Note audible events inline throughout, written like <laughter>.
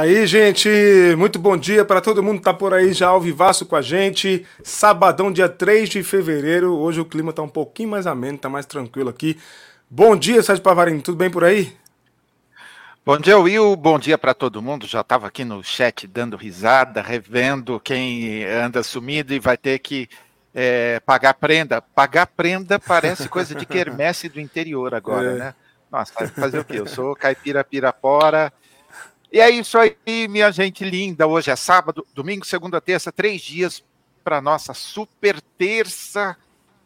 Aí, gente, muito bom dia para todo mundo que tá por aí já ao vivaço com a gente. Sabadão, dia 3 de fevereiro. Hoje o clima tá um pouquinho mais ameno, tá mais tranquilo aqui. Bom dia, Sérgio Pavarini, tudo bem por aí? Bom dia, Will. Bom dia para todo mundo. Já estava aqui no chat dando risada, revendo quem anda sumido e vai ter que é, pagar prenda. Pagar prenda parece coisa de <laughs> quermesse do interior agora, é. né? Nossa, fazer o quê? Eu sou caipira pirapora e é isso aí, minha gente linda. Hoje é sábado, domingo, segunda, terça, três dias para nossa super terça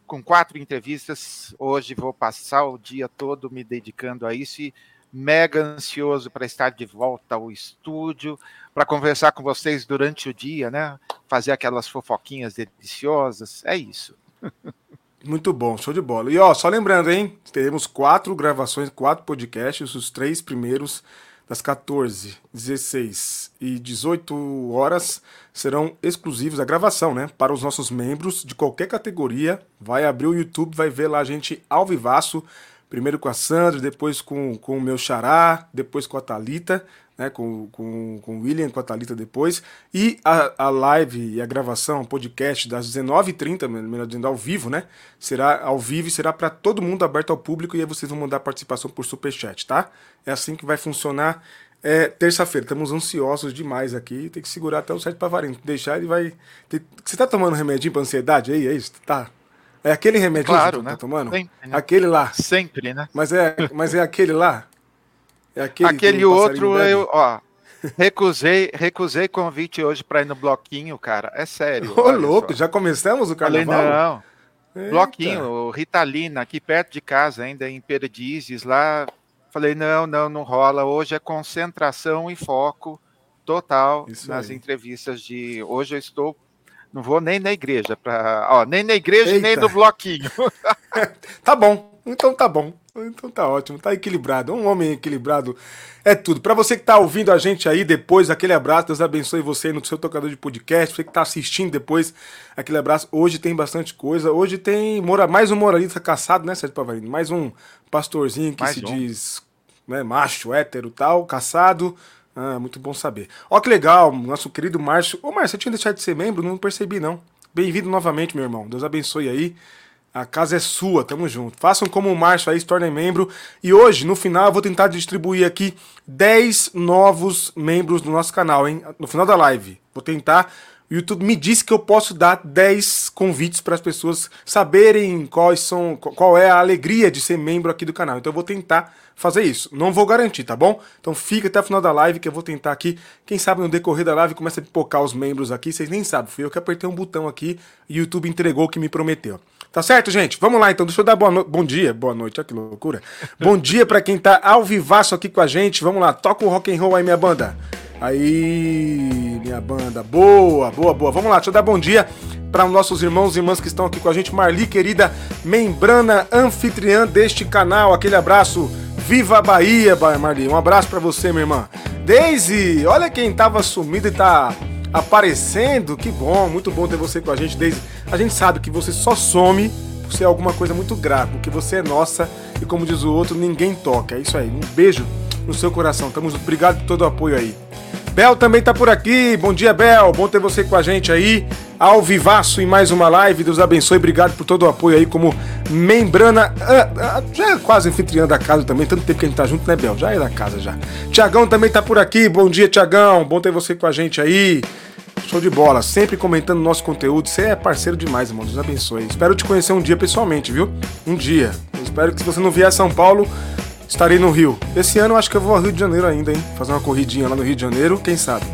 com quatro entrevistas. Hoje vou passar o dia todo me dedicando a isso e mega ansioso para estar de volta ao estúdio, para conversar com vocês durante o dia, né? Fazer aquelas fofoquinhas deliciosas. É isso. <laughs> Muito bom, show de bola. E ó, só lembrando, hein? Teremos quatro gravações, quatro podcasts, os três primeiros das 14, 16 e 18 horas serão exclusivos a gravação, né? Para os nossos membros de qualquer categoria. Vai abrir o YouTube, vai ver lá a gente ao vivaço. Primeiro com a Sandra, depois com, com o meu xará, depois com a Talita né, com, com, com o William, com a Thalita depois. E a, a live e a gravação, podcast das 19h30, melhor dizendo, ao vivo, né? Será ao vivo e será para todo mundo aberto ao público e aí vocês vão mandar participação por superchat, tá? É assim que vai funcionar. É, terça-feira, estamos ansiosos demais aqui. Tem que segurar até o certo Pavarinho. Deixar ele vai. Você tá tomando remedinho pra ansiedade aí? É isso? Tá. É aquele remedinho claro, que né? tá tomando? Sempre, né? Aquele lá. Sempre, né? Mas é, mas é aquele lá? É aquele, aquele outro eu, ó, recusei, recusei convite hoje para ir no bloquinho, cara. É sério. Ô, louco, só. já começamos o carnaval? Falei, não. Eita. Bloquinho, Ritalina, aqui perto de casa, ainda em Perdizes, lá. Falei, não, não, não rola. Hoje é concentração e foco total Isso nas aí. entrevistas de. Hoje eu estou. Não vou nem na igreja, pra... Ó, nem na igreja, Eita. nem no bloquinho. <laughs> tá bom, então tá bom. Então tá ótimo, tá equilibrado. Um homem equilibrado é tudo. Para você que tá ouvindo a gente aí depois, aquele abraço, Deus abençoe você no seu tocador de podcast. Você que tá assistindo depois, aquele abraço. Hoje tem bastante coisa. Hoje tem mora, mais um moralista caçado, né, Sérgio Pavarino? Mais um pastorzinho que mais se um. diz né, macho, hétero tal, caçado. Ah, muito bom saber. Ó que legal, nosso querido Márcio. Ô, Márcio, você tinha deixado de ser membro? Não percebi, não. Bem-vindo novamente, meu irmão. Deus abençoe aí. A casa é sua, tamo junto. Façam como o Márcio aí, se tornem membro. E hoje, no final, eu vou tentar distribuir aqui 10 novos membros do nosso canal, hein? No final da live. Vou tentar. O YouTube me disse que eu posso dar 10 convites para as pessoas saberem quais são, qual é a alegria de ser membro aqui do canal. Então eu vou tentar fazer isso. Não vou garantir, tá bom? Então fica até o final da live que eu vou tentar aqui. Quem sabe no decorrer da live começa a pipocar os membros aqui. Vocês nem sabem, fui eu que apertei um botão aqui e o YouTube entregou o que me prometeu. Tá certo, gente? Vamos lá então. Deixa eu dar boa no... bom dia, boa noite, olha que loucura. Bom dia para quem tá ao vivaço aqui com a gente. Vamos lá, toca o rock and roll aí, minha banda. Aí, minha banda. Boa, boa, boa. Vamos lá, deixa eu dar bom dia para os nossos irmãos e irmãs que estão aqui com a gente. Marli, querida membrana anfitriã deste canal. Aquele abraço. Viva a Bahia, Marli. Um abraço para você, minha irmã. Daisy, olha quem tava sumido e tá aparecendo. Que bom, muito bom ter você com a gente, Daisy. A gente sabe que você só some se é alguma coisa muito grave, porque você é nossa e como diz o outro, ninguém toca. É isso aí. Um beijo no seu coração. Tamo junto. Obrigado por todo o apoio aí. Bel também tá por aqui. Bom dia, Bel. Bom ter você com a gente aí. Ao vivaço em mais uma live. Deus abençoe. Obrigado por todo o apoio aí como membrana. Ah, ah, já é quase anfitriã da casa também. Tanto tempo que a gente tá junto, né, Bel? Já é da casa já. Tiagão também tá por aqui. Bom dia, Tiagão. Bom ter você com a gente aí. Show de bola, sempre comentando nosso conteúdo. Você é parceiro demais, irmão. Deus abençoe. Espero te conhecer um dia pessoalmente, viu? Um dia. Espero que se você não vier a São Paulo, estarei no Rio. Esse ano acho que eu vou ao Rio de Janeiro ainda, hein? Fazer uma corridinha lá no Rio de Janeiro, quem sabe.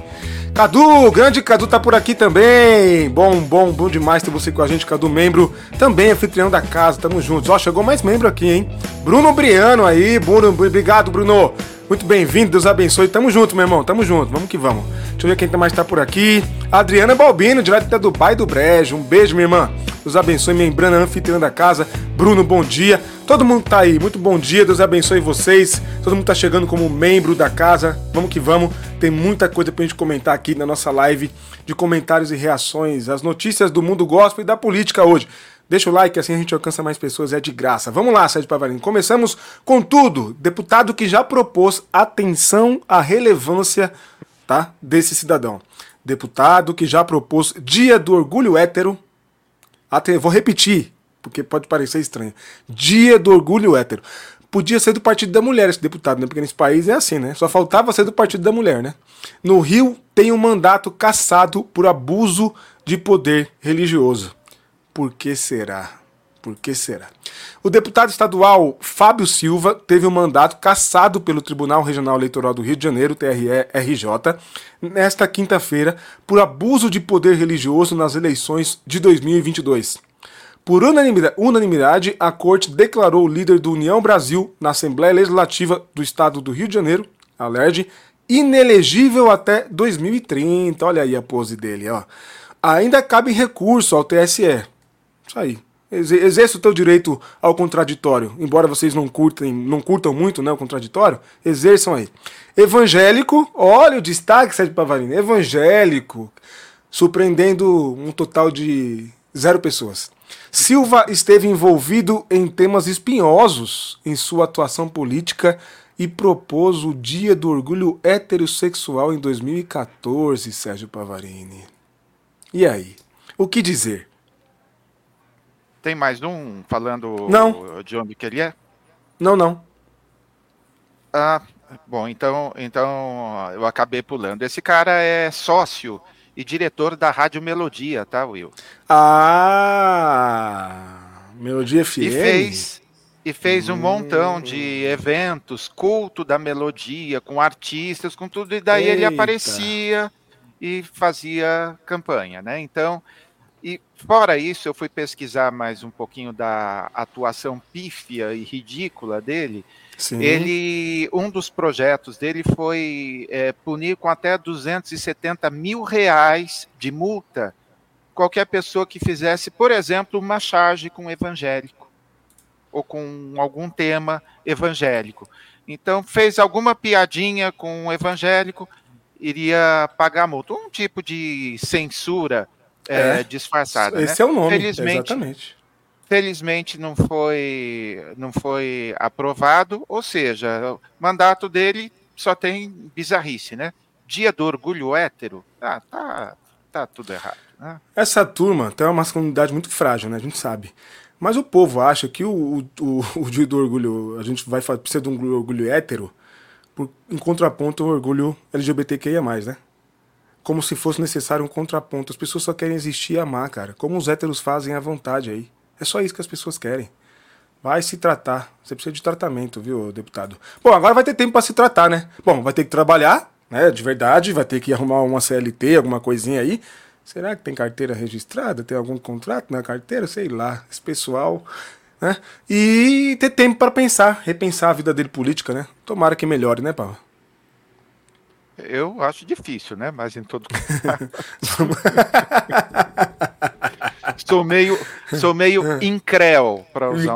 Cadu, grande Cadu tá por aqui também. Bom, bom, bom demais ter você com a gente, Cadu, membro, também anfitrião da casa, tamo juntos. Ó, chegou mais membro aqui, hein? Bruno Briano aí, Bruno, obrigado, Bruno. Muito bem-vindo, Deus abençoe. Tamo junto, meu irmão, tamo junto, vamos que vamos. Deixa eu ver quem mais tá por aqui. Adriana Balbino, direto da Dubai do Brejo. Um beijo, minha irmã. Deus abençoe, membrana anfitriã da casa. Bruno, bom dia. Todo mundo tá aí, muito bom dia, Deus abençoe vocês. Todo mundo tá chegando como membro da casa. Vamos que vamos. Tem muita coisa pra gente comentar aqui na nossa live de comentários e reações, as notícias do mundo gospel e da política hoje. Deixa o like, assim a gente alcança mais pessoas, é de graça. Vamos lá, Sérgio Pavarino. Começamos com tudo. Deputado que já propôs atenção à relevância tá? Desse cidadão. Deputado que já propôs Dia do Orgulho Hétero. Até, vou repetir, porque pode parecer estranho. Dia do Orgulho Hétero. Podia ser do Partido da Mulher esse deputado, né? Porque nesse país é assim, né? Só faltava ser do Partido da Mulher, né? No Rio tem um mandato cassado por abuso de poder religioso. Por que será? Por que será? O deputado estadual Fábio Silva teve um mandato cassado pelo Tribunal Regional Eleitoral do Rio de Janeiro, TRE-RJ, nesta quinta-feira, por abuso de poder religioso nas eleições de 2022. Por unanimidade, a corte declarou o líder do União Brasil na Assembleia Legislativa do Estado do Rio de Janeiro, a LERJ, inelegível até 2030. Olha aí a pose dele, ó. Ainda cabe recurso ao TSE. Isso aí. Exerça o teu direito ao contraditório. Embora vocês não curtem, não curtam muito né, o contraditório, exerçam aí. Evangélico, olha o destaque, Sérgio Pavarini. Evangélico, surpreendendo um total de zero pessoas. Silva esteve envolvido em temas espinhosos em sua atuação política e propôs o Dia do Orgulho Heterossexual em 2014, Sérgio Pavarini. E aí? O que dizer? Tem mais um falando não. de onde que ele é? Não, não. Ah, bom, então, então eu acabei pulando. Esse cara é sócio e diretor da Rádio Melodia, tá, Will? Ah, Melodia FM. E fez, e fez um hum. montão de eventos, culto da melodia, com artistas, com tudo, e daí Eita. ele aparecia e fazia campanha, né? Então, e fora isso, eu fui pesquisar mais um pouquinho da atuação pífia e ridícula dele. Sim. Ele, um dos projetos dele foi é, punir com até 270 mil reais de multa qualquer pessoa que fizesse, por exemplo, uma charge com evangélico ou com algum tema evangélico. Então, fez alguma piadinha com o evangélico, iria pagar multa. Um tipo de censura é, é, disfarçada. Esse né? é o nome, felizmente, exatamente. Felizmente não foi, não foi aprovado, ou seja, o mandato dele só tem bizarrice, né? Dia do orgulho hétero, ah, tá, tá tudo errado. Né? Essa turma tem uma masculinidade muito frágil, né? A gente sabe. Mas o povo acha que o, o, o dia do orgulho, a gente vai precisar de um orgulho hétero, por, em contraponto ao orgulho LGBTQIA, né? Como se fosse necessário um contraponto. As pessoas só querem existir e amar, cara. Como os héteros fazem à vontade aí. É só isso que as pessoas querem. Vai se tratar. Você precisa de tratamento, viu, deputado? Bom, agora vai ter tempo para se tratar, né? Bom, vai ter que trabalhar, né? De verdade, vai ter que arrumar uma CLT, alguma coisinha aí. Será que tem carteira registrada? Tem algum contrato na carteira? Sei lá. Esse pessoal. Né? E ter tempo para pensar, repensar a vida dele política, né? Tomara que melhore, né, Paulo? Eu acho difícil, né? Mas em todo <laughs> sou meio, sou meio incréu para usar.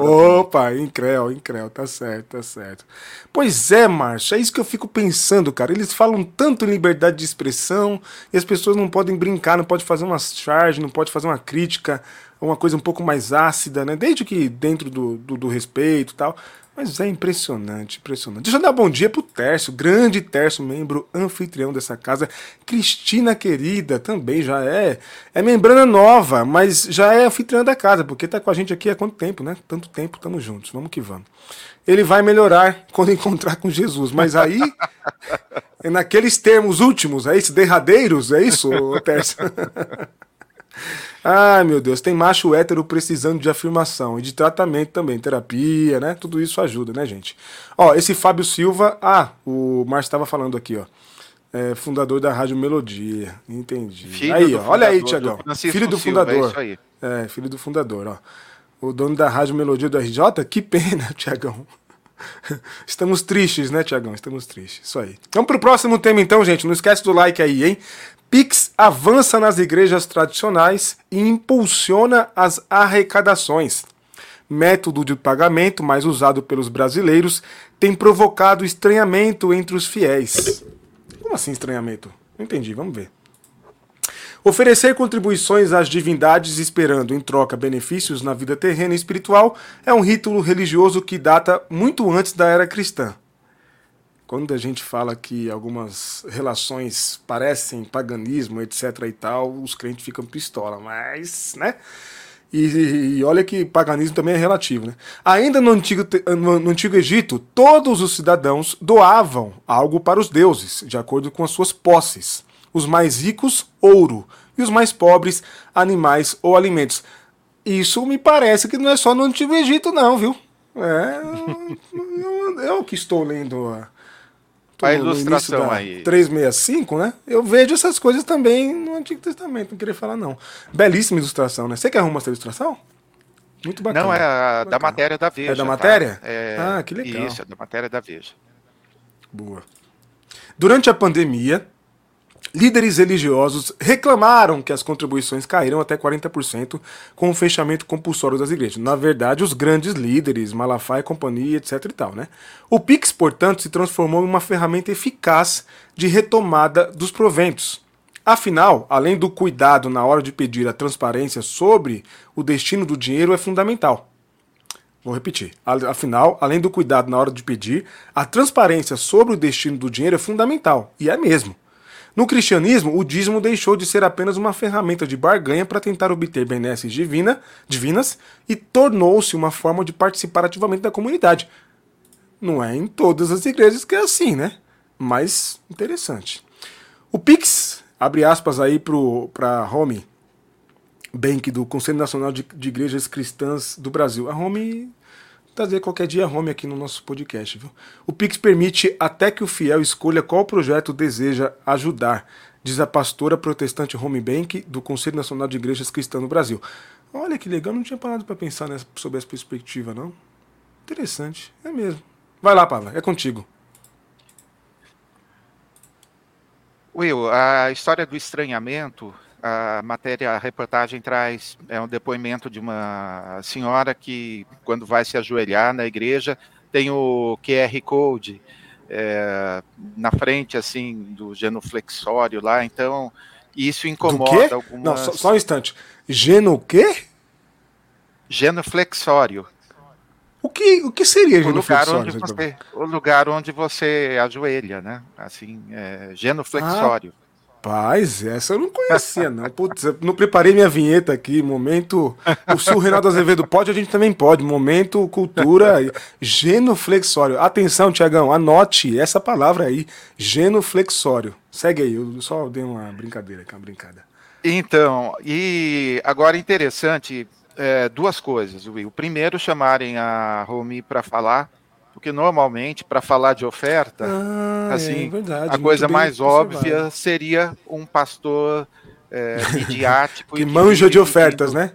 Opa, incréu, incréu, tá certo, tá certo. Pois é, Márcio, é isso que eu fico pensando, cara. Eles falam tanto em liberdade de expressão e as pessoas não podem brincar, não pode fazer uma charge, não pode fazer uma crítica, uma coisa um pouco mais ácida, né? Desde que dentro do, do, do respeito e tal. Mas é impressionante, impressionante. Deixa eu dar bom dia pro Tércio, grande Tércio, membro anfitrião dessa casa. Cristina querida, também já é. É membrana nova, mas já é anfitriã da casa, porque tá com a gente aqui há quanto tempo, né? Tanto tempo, tamo juntos, vamos que vamos. Ele vai melhorar <laughs> quando encontrar com Jesus, mas aí, é <laughs> naqueles termos últimos, é isso? Derradeiros, é isso, Tércio? <laughs> Ai, meu Deus, tem macho hétero precisando de afirmação e de tratamento também, terapia, né? Tudo isso ajuda, né, gente? Ó, esse Fábio Silva, ah, o Márcio estava falando aqui, ó. É, fundador da Rádio Melodia. Entendi. Filho aí, ó, olha aí, Tiagão. Filho do Silva, fundador. É, isso aí. é, filho do fundador, ó. O dono da Rádio Melodia do RJ, que pena, <laughs> Tiagão. Estamos tristes, né, Tiagão? Estamos tristes. Isso aí. Vamos pro próximo tema, então, gente. Não esquece do like aí, hein? Pix avança nas igrejas tradicionais e impulsiona as arrecadações. Método de pagamento mais usado pelos brasileiros tem provocado estranhamento entre os fiéis. Como assim estranhamento? Não entendi, vamos ver. Oferecer contribuições às divindades esperando em troca benefícios na vida terrena e espiritual é um rito religioso que data muito antes da era cristã. Quando a gente fala que algumas relações parecem paganismo, etc e tal, os crentes ficam pistola, mas, né? E, e, olha que paganismo também é relativo, né? Ainda no antigo, no, antigo Egito, todos os cidadãos doavam algo para os deuses, de acordo com as suas posses. Os mais ricos, ouro, e os mais pobres, animais ou alimentos. Isso me parece que não é só no Antigo Egito, não, viu? É, eu, eu que estou lendo a ilustração aí. 365, né? Eu vejo essas coisas também no Antigo Testamento, não queria falar não. Belíssima ilustração, né? Você que arruma essa ilustração? Muito bacana. Não, é a, da matéria da Veja. É da matéria? Tá? É, ah, que legal. Isso, é da matéria da Veja. Boa. Durante a pandemia, Líderes religiosos reclamaram que as contribuições caíram até 40% com o fechamento compulsório das igrejas. Na verdade, os grandes líderes, Malafaia e companhia, etc e tal, né? O Pix, portanto, se transformou em uma ferramenta eficaz de retomada dos proventos. Afinal, além do cuidado na hora de pedir a transparência sobre o destino do dinheiro é fundamental. Vou repetir. Afinal, além do cuidado na hora de pedir, a transparência sobre o destino do dinheiro é fundamental. E é mesmo. No cristianismo, o dízimo deixou de ser apenas uma ferramenta de barganha para tentar obter benesses divina, divinas e tornou-se uma forma de participar ativamente da comunidade. Não é em todas as igrejas que é assim, né? Mas interessante. O Pix, abre aspas aí para Home Bank do Conselho Nacional de, de Igrejas Cristãs do Brasil. A Home trazer qualquer dia home aqui no nosso podcast. Viu? O Pix permite até que o fiel escolha qual projeto deseja ajudar, diz a pastora protestante Home Bank do Conselho Nacional de Igrejas Cristãs no Brasil. Olha que legal, não tinha parado para pensar nessa, sobre essa perspectiva, não. Interessante, é mesmo. Vai lá, Pavla, é contigo. Will, a história do estranhamento a matéria, a reportagem traz é um depoimento de uma senhora que, quando vai se ajoelhar na igreja, tem o QR Code é, na frente, assim, do genuflexório lá, então isso incomoda algumas... Não, só, só, um instante. Geno o quê? Genuflexório. O que, o que seria o lugar onde você O lugar onde você ajoelha, né? Assim, é, genuflexório. Ah. Rapaz, essa eu não conhecia, não. Putz, eu não preparei minha vinheta aqui. Momento. O Sul Renato Azevedo pode, a gente também pode. Momento cultura genuflexório. Atenção, Tiagão, anote essa palavra aí. Genuflexório. Segue aí, eu só dei uma brincadeira aqui, uma brincada. Então, e agora interessante, é, duas coisas, Will. Primeiro, chamarem a Romi para falar porque normalmente, para falar de oferta, ah, é assim, é verdade, a coisa mais óbvia seria um pastor é, <laughs> midiático. que, que manja de ofertas, pedindo,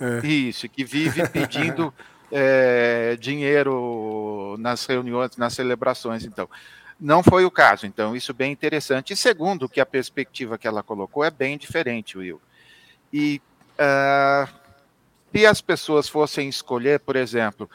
né? É. Isso, que vive <laughs> pedindo é, dinheiro nas reuniões, nas celebrações. Então, não foi o caso. Então, isso bem interessante. E segundo, que a perspectiva que ela colocou é bem diferente, Will. E uh, se as pessoas fossem escolher, por exemplo,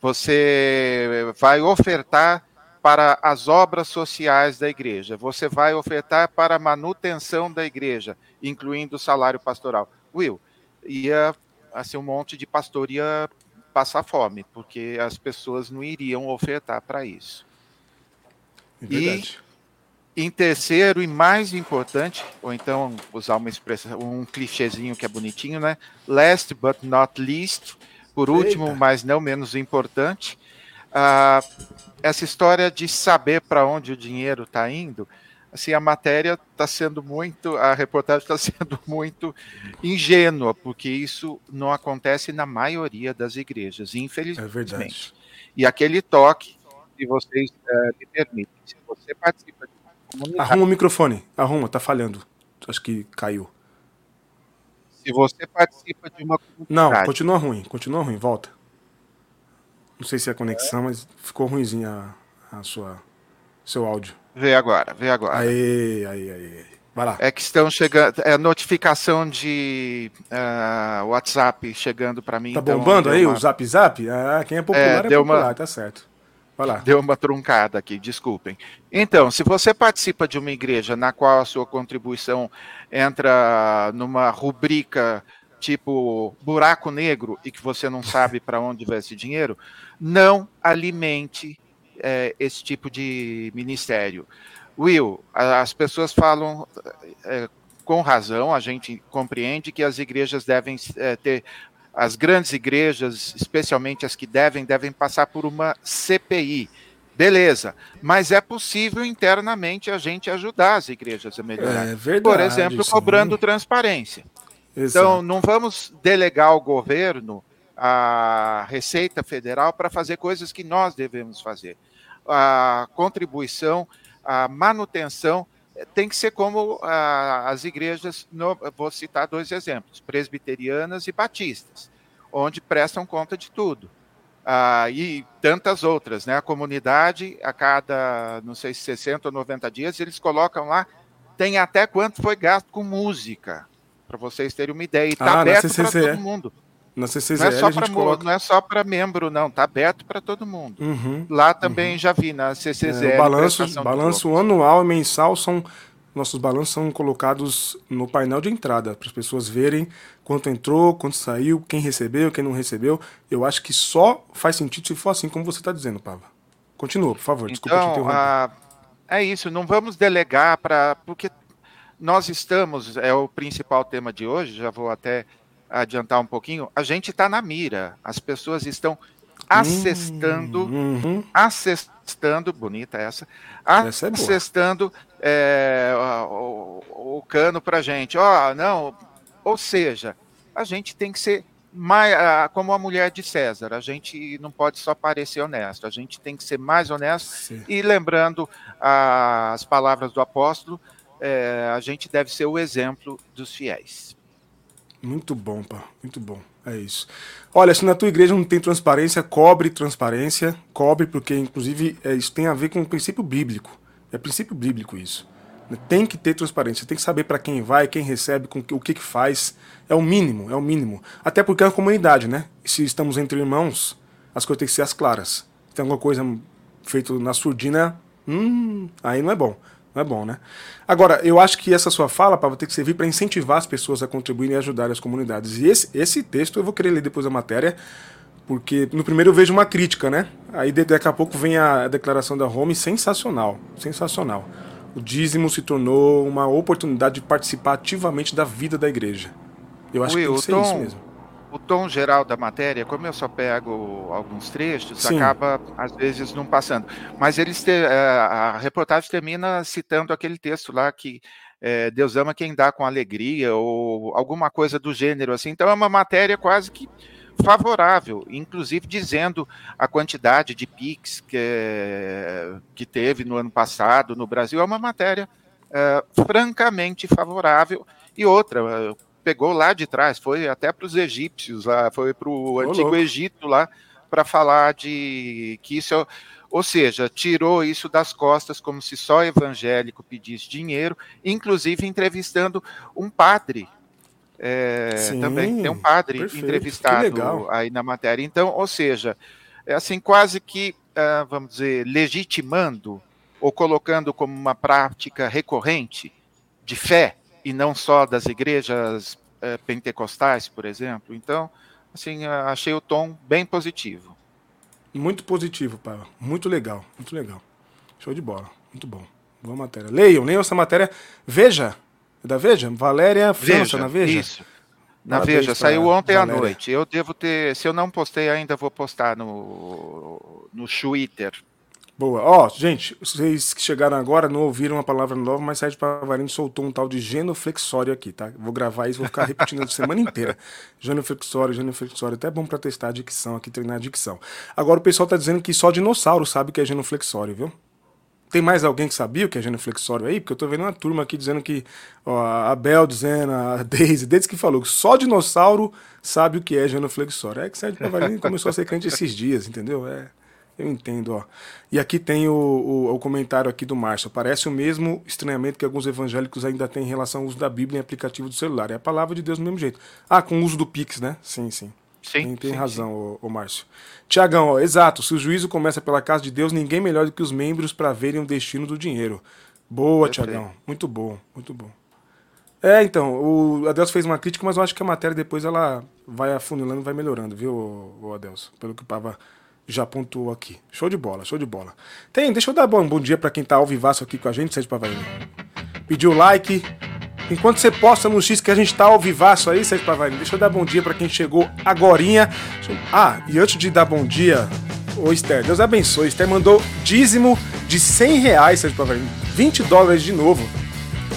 você vai ofertar para as obras sociais da igreja, você vai ofertar para a manutenção da igreja, incluindo o salário pastoral. Will, ia assim um monte de pastor ia passar fome, porque as pessoas não iriam ofertar para isso. É verdade. E em terceiro e mais importante, ou então usar uma expressão, um clichêzinho que é bonitinho, né? Last but not least, por último, Eita. mas não menos importante, uh, essa história de saber para onde o dinheiro está indo, assim, a matéria está sendo muito, a reportagem está <laughs> sendo muito ingênua, porque isso não acontece na maioria das igrejas, infelizmente. É verdade. E aquele toque, se vocês uh, me permitem, se você participa de uma comunidade... Arruma o microfone, arruma, tá falhando. Acho que caiu. Se você participa de uma comunidade. Não, continua ruim, continua ruim, volta. Não sei se é a conexão, é. mas ficou ruimzinho a, a sua seu áudio. Vê agora, vê agora. Aí, aí, aí. Vai lá. É que estão chegando, é notificação de uh, WhatsApp chegando para mim. Tá então, bombando aí uma... o Zap Zap? Ah, quem é popular é, é popular, uma... tá certo. Deu uma truncada aqui, desculpem. Então, se você participa de uma igreja na qual a sua contribuição entra numa rubrica tipo buraco negro e que você não sabe para onde vai esse dinheiro, não alimente é, esse tipo de ministério. Will, as pessoas falam é, com razão, a gente compreende que as igrejas devem é, ter, as grandes igrejas, especialmente as que devem, devem passar por uma CPI. Beleza, mas é possível internamente a gente ajudar as igrejas a melhorar. É verdade, Por exemplo, sim. cobrando transparência. Então, Exato. Então, não vamos delegar ao governo a Receita Federal para fazer coisas que nós devemos fazer. A contribuição, a manutenção tem que ser como a, as igrejas, no, vou citar dois exemplos, presbiterianas e batistas, onde prestam conta de tudo. Ah, e tantas outras, né? A comunidade, a cada, não sei, 60 ou 90 dias, eles colocam lá, tem até quanto foi gasto com música, para vocês terem uma ideia. E está ah, aberto para todo mundo. Na CCZL não é só para coloca... não é só para membro, não, tá aberto para todo mundo. Uhum, Lá também uhum. já vi na CCZL. É, o balanço, balanço anual e mensal são nossos balanços são colocados no painel de entrada para as pessoas verem quanto entrou, quanto saiu, quem recebeu, quem não recebeu. Eu acho que só faz sentido se for assim como você está dizendo, Pava. Continua, por favor. Desculpa então, te interromper. A... É isso. Não vamos delegar para porque nós estamos é o principal tema de hoje. Já vou até adiantar um pouquinho, a gente está na mira. As pessoas estão acessando, hum, uhum. acessando, bonita essa, essa é acessando é, o, o, cano para gente. Ó, oh, não, ou seja, a gente tem que ser mais, como a mulher de César, a gente não pode só parecer honesto, a gente tem que ser mais honesto. Sim. E lembrando as palavras do apóstolo, é, a gente deve ser o exemplo dos fiéis. Muito bom, pá. Muito bom. É isso. Olha, se na tua igreja não tem transparência, cobre transparência. Cobre, porque inclusive é, isso tem a ver com o princípio bíblico. É princípio bíblico isso. Tem que ter transparência. Tem que saber para quem vai, quem recebe, com o que, que faz. É o mínimo, é o mínimo. Até porque é uma comunidade, né? Se estamos entre irmãos, as coisas têm que ser as claras. Se tem alguma coisa feita na surdina, hum, aí não é bom. Não é bom, né? Agora, eu acho que essa sua fala, Pablo, tem que servir para incentivar as pessoas a contribuírem e ajudar as comunidades. E esse, esse texto eu vou querer ler depois da matéria, porque no primeiro eu vejo uma crítica, né? Aí daqui a pouco vem a declaração da Home, sensacional, sensacional. O dízimo se tornou uma oportunidade de participar ativamente da vida da igreja. Eu acho Will, que tem que ser isso mesmo o tom geral da matéria, como eu só pego alguns trechos, Sim. acaba às vezes não passando. Mas eles te, é, a reportagem termina citando aquele texto lá que é, Deus ama quem dá com alegria ou alguma coisa do gênero assim. Então é uma matéria quase que favorável, inclusive dizendo a quantidade de PIX que, que teve no ano passado no Brasil. É uma matéria é, francamente favorável. E outra, pegou lá de trás, foi até para os egípcios lá, foi para o antigo. Egito lá para falar de que isso, é, ou seja, tirou isso das costas como se só evangélico pedisse dinheiro, inclusive entrevistando um padre. É, Sim, também tem um padre perfeito, entrevistado aí na matéria. Então, ou seja, é assim quase que, uh, vamos dizer, legitimando ou colocando como uma prática recorrente de fé e não só das igrejas é, pentecostais, por exemplo. Então, assim, achei o tom bem positivo. Muito positivo, Paulo. Muito legal, muito legal. Show de bola, muito bom. Boa matéria. Leiam, leiam essa matéria. Veja, é da Veja? Valéria França, na Veja? Isso. Na Veja, saiu ontem Valéria. à noite. Eu devo ter, se eu não postei ainda, vou postar no, no Twitter. Boa. Ó, oh, gente, vocês que chegaram agora não ouviram a palavra nova, mas Sérgio Pavarino soltou um tal de genoflexório aqui, tá? Vou gravar isso, vou ficar repetindo a semana inteira. <laughs> Genoflexório, genoflexório. Até é bom para testar a dicção aqui, treinar a dicção. Agora o pessoal tá dizendo que só dinossauro sabe o que é genoflexório, viu? Tem mais alguém que sabia o que é genoflexório aí? Porque eu tô vendo uma turma aqui dizendo que, ó, a Bel dizendo, a Daisy, desde que falou que só dinossauro sabe o que é genoflexório. É que Sérgio Pavarino começou a ser crente esses dias, entendeu? É. Eu entendo, ó. E aqui tem o, o, o, comentário aqui do Márcio. Parece o mesmo estranhamento que alguns evangélicos ainda têm em relação ao uso da Bíblia em aplicativo do celular. É a palavra de Deus do mesmo jeito. Ah, com o uso do Pix, né? Sim, sim. Sim, tem, tem sim, razão, sim. O, o Márcio. Tiagão, ó, exato. Se o juízo começa pela casa de Deus, ninguém melhor do que os membros para verem o destino do dinheiro. Boa, Tiagão. Muito bom, muito bom. É, então, o Adelso fez uma crítica, mas eu acho que a matéria depois ela vai afunilando, vai melhorando, viu, o Adelso? Pelo que o Pava Já pontuou aqui. Show de bola, show de bola. Tem, deixa eu dar bom, bom dia para quem tá ao vivaço aqui com a gente, Sérgio Pavarino. Pediu like. Enquanto você posta no X que a gente tá ao vivaço aí, Sérgio Pavarino, deixa eu dar bom dia para quem chegou agorinha. Ah, e antes de dar bom dia, ô Esther, Deus abençoe. Esther mandou dízimo de 100 reais, Sérgio Pavarino. 20 dólares de novo.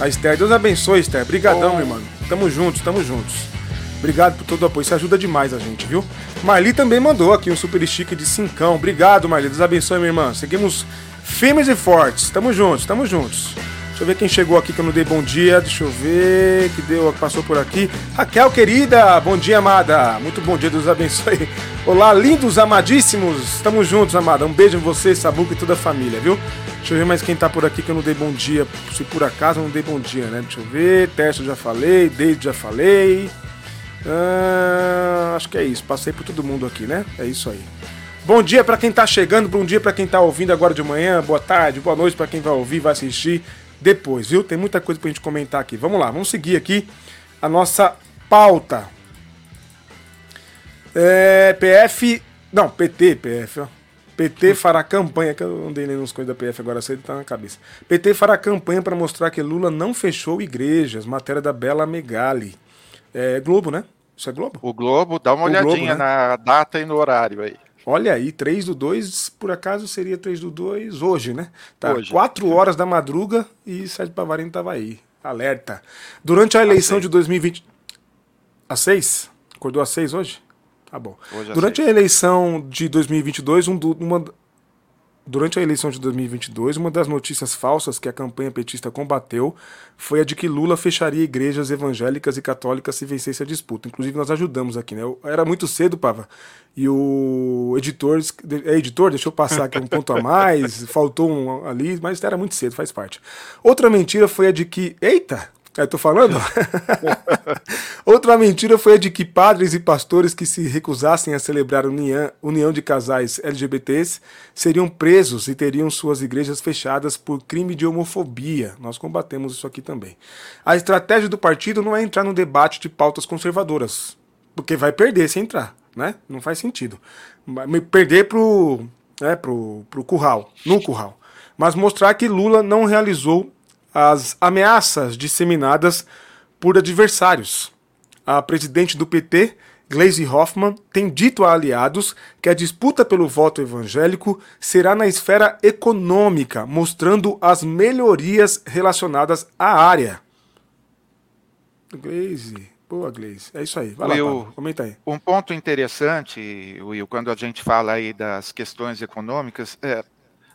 A Esther, Deus abençoe, Esther. Brigadão, oh. meu irmão. Tamo juntos, tamo juntos. Obrigado por todo o apoio, isso ajuda demais a gente, viu? Marli também mandou aqui um super stick de cincão. Obrigado, Marli. Deus abençoe, minha irmã. Seguimos firmes e fortes. Tamo juntos, tamo juntos. Deixa eu ver quem chegou aqui que eu não dei bom dia. Deixa eu ver que deu, passou por aqui. Raquel, querida, bom dia, amada. Muito bom dia, Deus abençoe. Olá, lindos, amadíssimos. Tamo juntos, amada. Um beijo em você, Sabuca e toda a família, viu? Deixa eu ver mais quem tá por aqui que eu não dei bom dia. Se por acaso eu não dei bom dia, né? Deixa eu ver. Teste já falei, Deide já falei. Ah, acho que é isso. Passei por todo mundo aqui, né? É isso aí. Bom dia para quem tá chegando, bom dia para quem tá ouvindo agora de manhã, boa tarde, boa noite para quem vai ouvir, vai assistir depois, viu? Tem muita coisa pra gente comentar aqui. Vamos lá, vamos seguir aqui a nossa pauta. É, PF. Não, PT, PF, ó. PT fará campanha, que eu andei lendo uns coisas da PF agora cedo, tá na cabeça. PT fará campanha para mostrar que Lula não fechou igrejas. Matéria da Bela Megali. É Globo, né? Isso é Globo? O Globo, dá uma o olhadinha Globo, né? na data e no horário aí. Olha aí, 3 do 2, por acaso seria 3 do 2 hoje, né? Tá, hoje. 4 horas da madruga e Sérgio Pavarino estava aí. Alerta. Durante a eleição a de 2020. Às 6? Acordou às 6 hoje? Tá bom. Durante a eleição de 2022, um, uma, Durante a eleição de 2022, uma das notícias falsas que a campanha petista combateu foi a de que Lula fecharia igrejas evangélicas e católicas se vencesse a disputa. Inclusive, nós ajudamos aqui, né? Era muito cedo, Pava, e o editor. É editor, deixa eu passar aqui um ponto a mais, <laughs> faltou um ali, mas era muito cedo, faz parte. Outra mentira foi a de que. Eita! Eu tô falando? <laughs> Outra mentira foi a de que padres e pastores que se recusassem a celebrar união de casais LGBTs seriam presos e teriam suas igrejas fechadas por crime de homofobia. Nós combatemos isso aqui também. A estratégia do partido não é entrar no debate de pautas conservadoras, porque vai perder se entrar, né? Não faz sentido. Perder pro, né, pro, pro curral, no curral. Mas mostrar que Lula não realizou as ameaças disseminadas por adversários. A presidente do PT, Gleisi Hoffmann, tem dito a aliados que a disputa pelo voto evangélico será na esfera econômica, mostrando as melhorias relacionadas à área. Gleisi, boa Gleisi, é isso aí. Vai Will, lá, comenta aí. Um ponto interessante, Will, quando a gente fala aí das questões econômicas, é,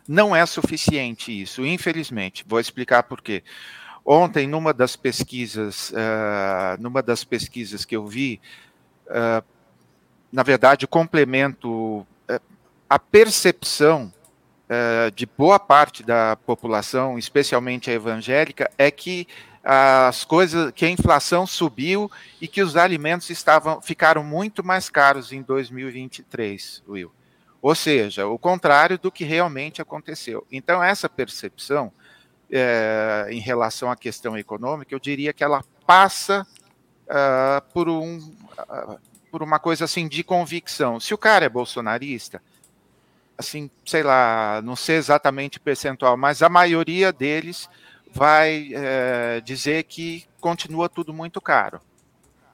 não é suficiente isso, infelizmente. Vou explicar por quê. Ontem, numa das pesquisas, uh, numa das pesquisas que eu vi, uh, na verdade, complemento, uh, a percepção de boa parte da população, especialmente a evangélica, é que as coisas, que a inflação subiu e que os alimentos estavam, ficaram muito mais caros em 2023, Will. Ou seja, o contrário do que realmente aconteceu. Então, essa percepção é, em relação à questão econômica, eu diria que ela passa uh, por, um, uh, por uma coisa assim de convicção. Se o cara é bolsonarista, assim, sei lá, não sei exatamente percentual, mas a maioria deles vai é, dizer que continua tudo muito caro.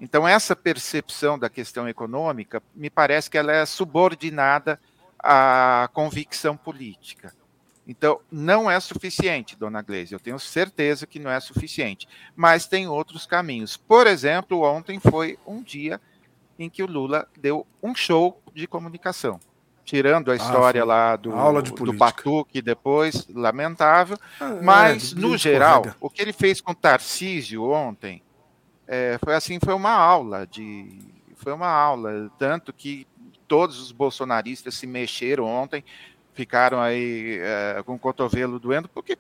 Então, essa percepção da questão econômica, me parece que ela é subordinada a convicção política. Então, não é suficiente, dona Gleisi, eu tenho certeza que não é suficiente, mas tem outros caminhos. Por exemplo, ontem foi um dia em que o Lula deu um show de comunicação, tirando a ah, história ah, lá do, do Batuque depois, lamentável, ah, mas, é, no geral, o que ele fez com o Tarcísio ontem é, foi assim, foi uma aula de... Foi uma aula, tanto que todos os bolsonaristas se mexeram ontem, ficaram aí é, com o cotovelo doendo, porque,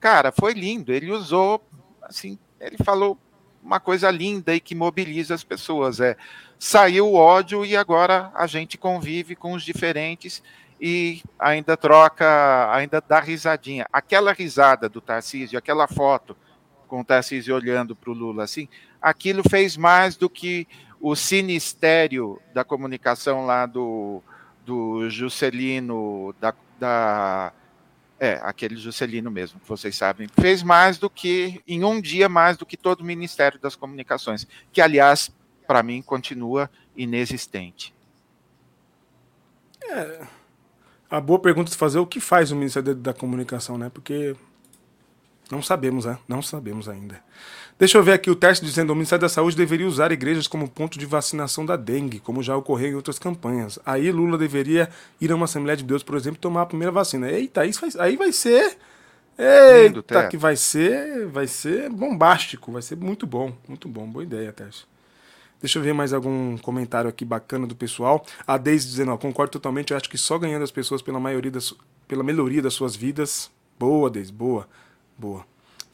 cara, foi lindo. Ele usou, assim, ele falou uma coisa linda e que mobiliza as pessoas. É, saiu o ódio e agora a gente convive com os diferentes e ainda troca, ainda dá risadinha. Aquela risada do Tarcísio, aquela foto com o Tarcísio olhando para o Lula assim, aquilo fez mais do que o sinistério da comunicação lá do, do Juscelino, da, da é, aquele Juscelino mesmo, que vocês sabem, fez mais do que, em um dia, mais do que todo o Ministério das Comunicações, que, aliás, para mim, continua inexistente. É, a boa pergunta de fazer é o que faz o Ministério da Comunicação, né? Porque não sabemos, né? Não sabemos ainda. Deixa eu ver aqui o teste dizendo que o Ministério da Saúde deveria usar igrejas como ponto de vacinação da dengue, como já ocorreu em outras campanhas. Aí Lula deveria ir a uma Assembleia de Deus, por exemplo, tomar a primeira vacina. Eita, isso aí vai ser. Eita, que vai ser, vai ser bombástico, vai ser muito bom, muito bom, boa ideia, Teste. Deixa eu ver mais algum comentário aqui bacana do pessoal. A Deise dizendo, ó, concordo totalmente, eu acho que só ganhando as pessoas pela maioria das, pela melhoria das suas vidas. Boa, Deise, boa, boa.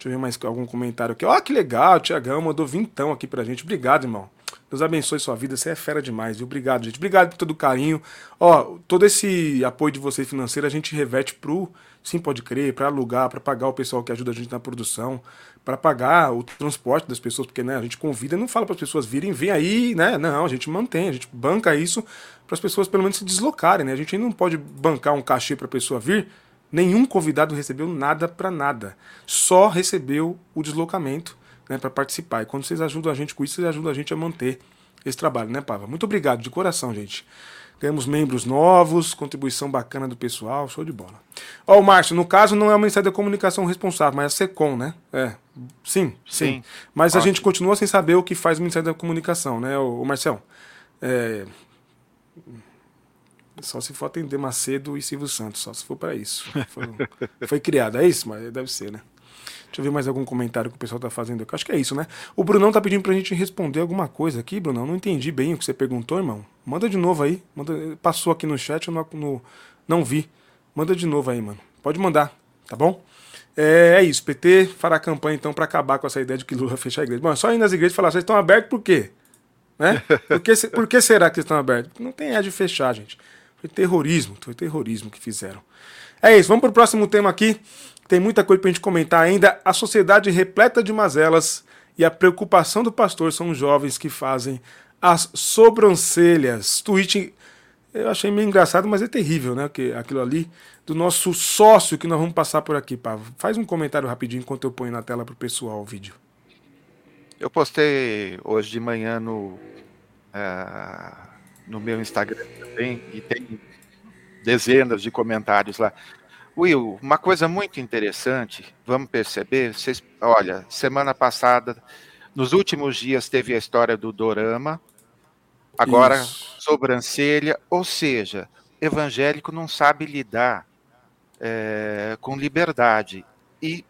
Deixa eu ver mais algum comentário aqui. Ó, oh, que legal, o Tiagão mandou vintão aqui pra gente. Obrigado, irmão. Deus abençoe sua vida, você é fera demais, viu? Obrigado, gente. Obrigado por todo o carinho. Ó, todo esse apoio de vocês financeiro a gente reverte pro Sim Pode Crer, para alugar, para pagar o pessoal que ajuda a gente na produção, para pagar o transporte das pessoas, porque né, a gente convida não fala para as pessoas virem, vem aí, né? Não, a gente mantém, a gente banca isso para as pessoas pelo menos se deslocarem, né? A gente não pode bancar um cachê para pessoa vir Nenhum convidado recebeu nada para nada. Só recebeu o deslocamento né, para participar. E quando vocês ajudam a gente com isso, vocês ajudam a gente a manter esse trabalho, né, Pava? Muito obrigado, de coração, gente. Ganhamos membros novos, contribuição bacana do pessoal, show de bola. Ó, o Márcio, no caso não é o Ministério da Comunicação responsável, mas é a SECOM, né? É. Sim, sim. sim. Mas Ótimo. a gente continua sem saber o que faz o Ministério da Comunicação, né, o, Marcel? É, só se for atender Macedo e Silvio Santos, só se for para isso. Foi, foi, criado, é isso? Mas deve ser, né? Deixa eu ver mais algum comentário que o pessoal tá fazendo aqui. Acho que é isso, né? O Brunão tá pedindo pra gente responder alguma coisa aqui, Brunão. Não entendi bem o que você perguntou, irmão. Manda de novo aí. Manda... Passou aqui no chat, eu não, no... não vi. Manda de novo aí, mano. Pode mandar, tá bom? É, é isso. PT fará campanha então para acabar com essa ideia de que Lula <laughs> fecha a igreja. Bom, é só ir nas igrejas e falar, vocês estão abertos por quê? Né? Por, que, por que será que estão abertos? Não tem é de fechar, gente. Foi terrorismo, foi terrorismo que fizeram. É isso, vamos para o próximo tema aqui. Tem muita coisa para a gente comentar ainda. A sociedade repleta de mazelas e a preocupação do pastor são os jovens que fazem as sobrancelhas. Tweet, eu achei meio engraçado, mas é terrível, né? Que aquilo ali do nosso sócio que nós vamos passar por aqui, Pavo. Faz um comentário rapidinho enquanto eu ponho na tela para o pessoal o vídeo. Eu postei hoje de manhã no uh no meu Instagram também, e tem dezenas de comentários lá. Will, uma coisa muito interessante, vamos perceber, vocês, olha, semana passada, nos últimos dias teve a história do Dorama, agora Isso. sobrancelha, ou seja, evangélico não sabe lidar é, com liberdade. E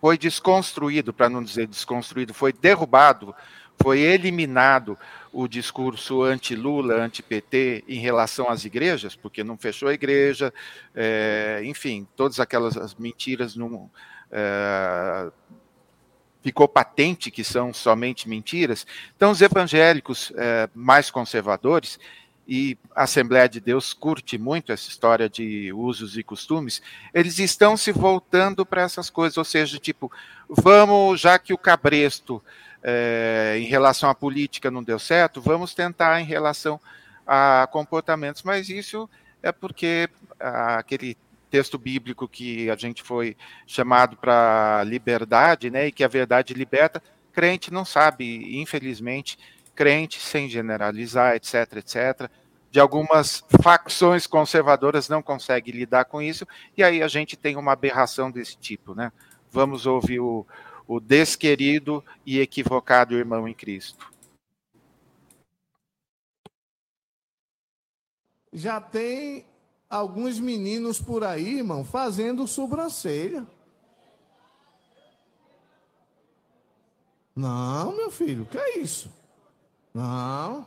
foi desconstruído, para não dizer desconstruído, foi derrubado, foi eliminado o discurso anti-Lula, anti-PT em relação às igrejas, porque não fechou a igreja, é, enfim, todas aquelas mentiras não. É, ficou patente que são somente mentiras. Então, os evangélicos é, mais conservadores, e a Assembleia de Deus curte muito essa história de usos e costumes, eles estão se voltando para essas coisas, ou seja, tipo, vamos, já que o cabresto é, em relação à política não deu certo, vamos tentar em relação a comportamentos, mas isso é porque aquele texto bíblico que a gente foi chamado para liberdade, né, e que a verdade liberta, crente não sabe, infelizmente, crente sem generalizar, etc, etc, de algumas facções conservadoras não consegue lidar com isso, e aí a gente tem uma aberração desse tipo, né? Vamos ouvir o, o desquerido e equivocado irmão em Cristo. Já tem alguns meninos por aí, irmão, fazendo sobrancelha. Não, meu filho, que é isso? Não.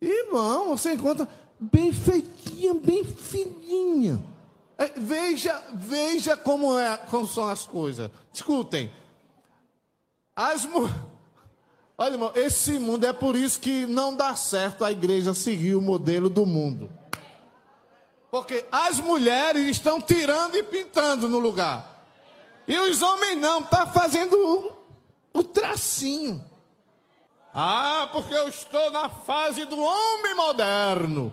Irmão, você encontra bem feitinha, bem fininha. É, veja, veja como, é, como são as coisas. Escutem. As <laughs> Olha, irmão, esse mundo é por isso que não dá certo a igreja seguir o modelo do mundo. Porque as mulheres estão tirando e pintando no lugar. E os homens não, tá fazendo o, o tracinho. Ah, porque eu estou na fase do homem moderno.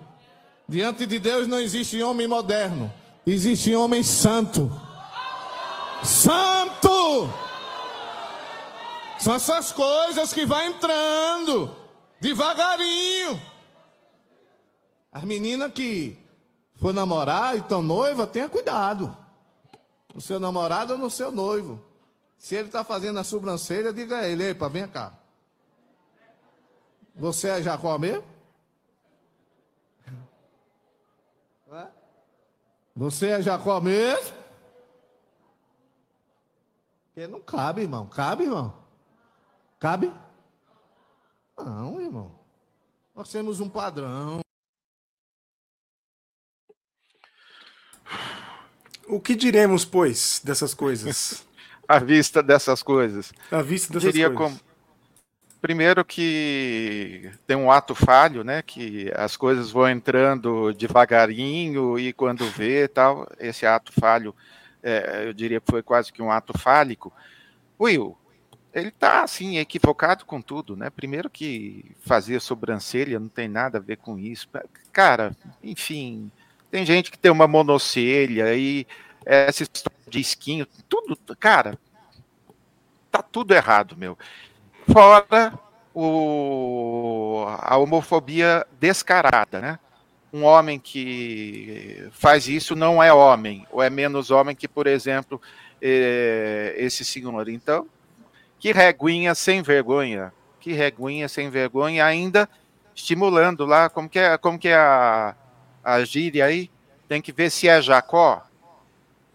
Diante de Deus não existe homem moderno, existe homem santo. Santo! São essas coisas que vai entrando devagarinho. As meninas que for namorar e estão noiva, tenha cuidado. No seu namorado ou no seu noivo. Se ele está fazendo a sobrancelha, diga a ele, epa, vem cá. Você é Jacó mesmo? Você é Jacó mesmo? Porque não cabe, irmão. Cabe, irmão? Cabe? Não, irmão. Nós temos um padrão. O que diremos, pois, dessas coisas? <laughs> à vista dessas coisas. À vista dessas Diria coisas. como primeiro que tem um ato falho, né? Que as coisas vão entrando devagarinho e quando vê tal, esse ato falho, é, eu diria que foi quase que um ato fálico. Will, ele tá assim equivocado com tudo, né? Primeiro que fazer sobrancelha não tem nada a ver com isso, cara. Enfim, tem gente que tem uma monocelha e essa história de esquinho, tudo, cara, tá tudo errado, meu. Fora o, a homofobia descarada, né? Um homem que faz isso não é homem, ou é menos homem que, por exemplo, eh, esse senhor. Então, que reguinha sem vergonha, que reguinha sem vergonha, ainda estimulando lá, como que é, como que é a, a gíria aí? Tem que ver se é Jacó.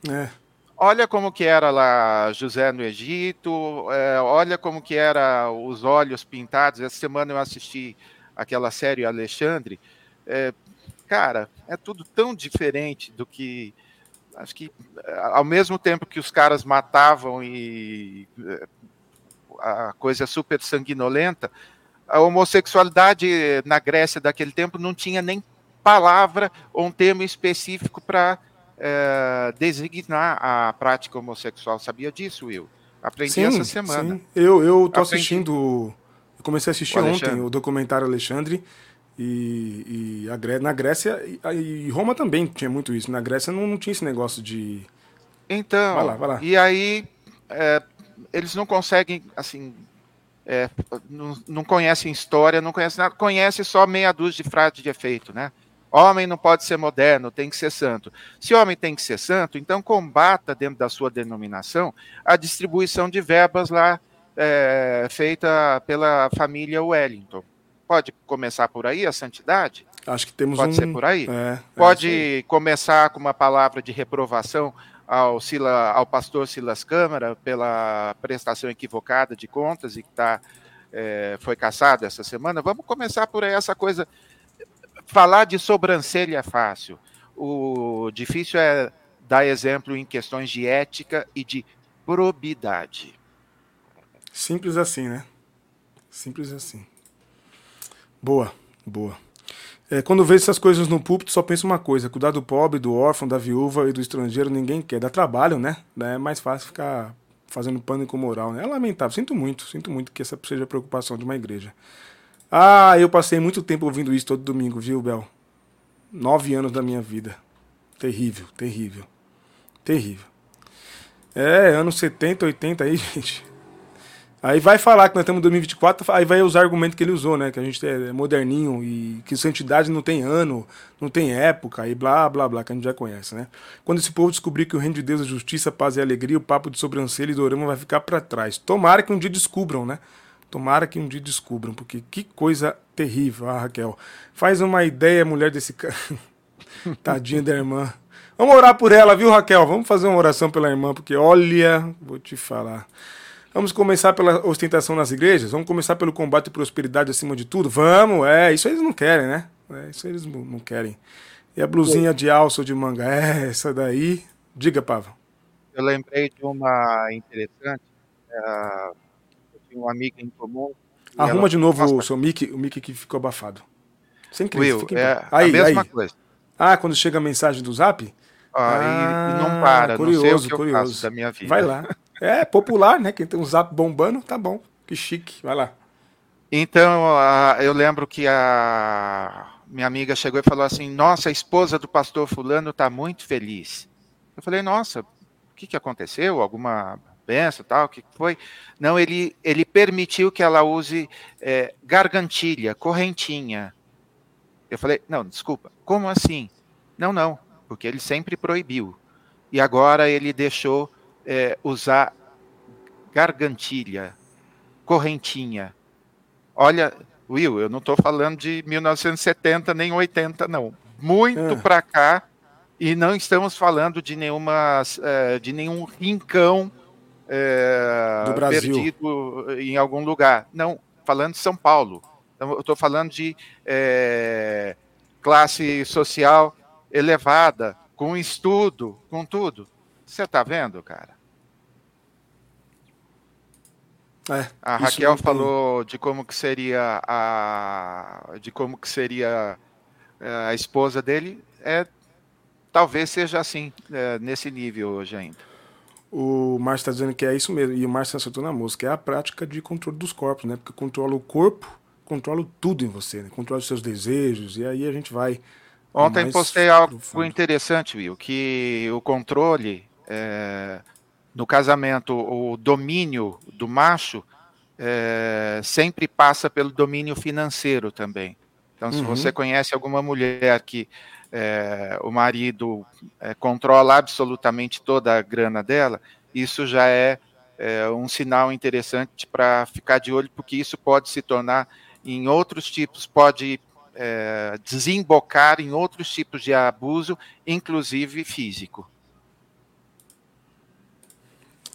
É. Olha como que era lá José no Egito, é, olha como que era os olhos pintados. Essa semana eu assisti aquela série Alexandre. É, cara, é tudo tão diferente do que acho que ao mesmo tempo que os caras matavam e a coisa super sanguinolenta, a homossexualidade na Grécia daquele tempo não tinha nem palavra ou um termo específico para é, designar a prática homossexual. Sabia disso, Will? Aprendi sim, essa semana. Sim. Eu, eu tô Aprendi. assistindo. Eu comecei a assistir o ontem o documentário Alexandre. E, e a, na Grécia e, e, Roma também tinha muito isso. Na Grécia não, não tinha esse negócio de. Então. Vai lá, vai lá. E aí é, eles não conseguem, assim. É, não, não conhecem história, não conhecem nada, conhecem só meia dúzia de frases de efeito, né? Homem não pode ser moderno, tem que ser santo. Se homem tem que ser santo, então combata dentro da sua denominação a distribuição de verbas lá é, feita pela família Wellington. Pode começar por aí a santidade? Acho que temos Pode um... ser por aí? É, Pode é começar com uma palavra de reprovação ao, Sila, ao pastor Silas Câmara pela prestação equivocada de contas e que tá, é, foi caçado essa semana? Vamos começar por aí essa coisa falar de sobrancelha é fácil. O difícil é dar exemplo em questões de ética e de probidade. Simples assim, né? Simples assim. Boa, boa. É, quando vejo essas coisas no púlpito, só penso uma coisa: cuidar do pobre, do órfão, da viúva e do estrangeiro, ninguém quer. Dá trabalho, né? É mais fácil ficar fazendo pânico moral, né? É lamentável. Sinto muito, sinto muito que essa seja a preocupação de uma igreja. Ah, eu passei muito tempo ouvindo isso todo domingo, viu, Bel? Nove anos da minha vida. Terrível, terrível. Terrível. É, anos 70, 80 aí, <laughs> gente. Aí vai falar que nós estamos em 2024, aí vai usar o argumento que ele usou, né? Que a gente é moderninho e que santidade não tem ano, não tem época e blá, blá, blá, que a gente já conhece, né? Quando esse povo descobrir que o reino de Deus é justiça, paz e alegria, o papo de sobrancelha e dorama vai ficar para trás. Tomara que um dia descubram, né? Tomara que um dia descubram, porque que coisa terrível, ah, Raquel. Faz uma ideia, mulher desse cara. <laughs> Tadinha da irmã. Vamos orar por ela, viu, Raquel? Vamos fazer uma oração pela irmã, porque olha, vou te falar. Vamos começar pela ostentação nas igrejas? Vamos começar pelo combate e prosperidade acima de tudo? Vamos, é, isso eles não querem, né? É, isso eles não querem. E a blusinha de alça ou de manga? É, essa daí. Diga, Pava. Eu lembrei de uma interessante. É um amigo em comum. Arruma ela... de novo Nossa, o seu mic, o mic que ficou abafado. Sem crise, Will, é aí, a mesma aí. coisa. Ah, quando chega a mensagem do Zap? Ah, ah e, não para, curioso, não sei o que curioso. eu faço da minha vida. Vai lá. É popular, né? Quem tem um Zap bombando, tá bom. Que chique. Vai lá. Então, a, eu lembro que a minha amiga chegou e falou assim: Nossa, a esposa do pastor Fulano está muito feliz. Eu falei: Nossa, o que, que aconteceu? Alguma benção tal? O que foi? Não, ele, ele permitiu que ela use é, gargantilha, correntinha. Eu falei: Não, desculpa, como assim? Não, não, porque ele sempre proibiu. E agora ele deixou é, usar gargantilha, correntinha. Olha, Will, eu não estou falando de 1970 nem 80, não. Muito é. para cá e não estamos falando de nenhuma, é, de nenhum rincão é, perdido em algum lugar. Não, falando de São Paulo. Então, eu estou falando de é, classe social elevada, com estudo, com tudo. Você está vendo, cara? É, a Raquel falou de como que seria a de como que seria é, a esposa dele. É, talvez seja assim, é, nesse nível hoje ainda. O Márcio está dizendo que é isso mesmo, e o Márcio acertou na música, é a prática de controle dos corpos, né? Porque controla o corpo, controla tudo em você, né? Controla os seus desejos, e aí a gente vai. Ontem postei algo profundo. interessante, Will, que o controle é, no casamento, o domínio do macho é, sempre passa pelo domínio financeiro também. Então, se uhum. você conhece alguma mulher que é, o marido é, controla absolutamente toda a grana dela, isso já é, é um sinal interessante para ficar de olho, porque isso pode se tornar em outros tipos, pode é, desembocar em outros tipos de abuso, inclusive físico.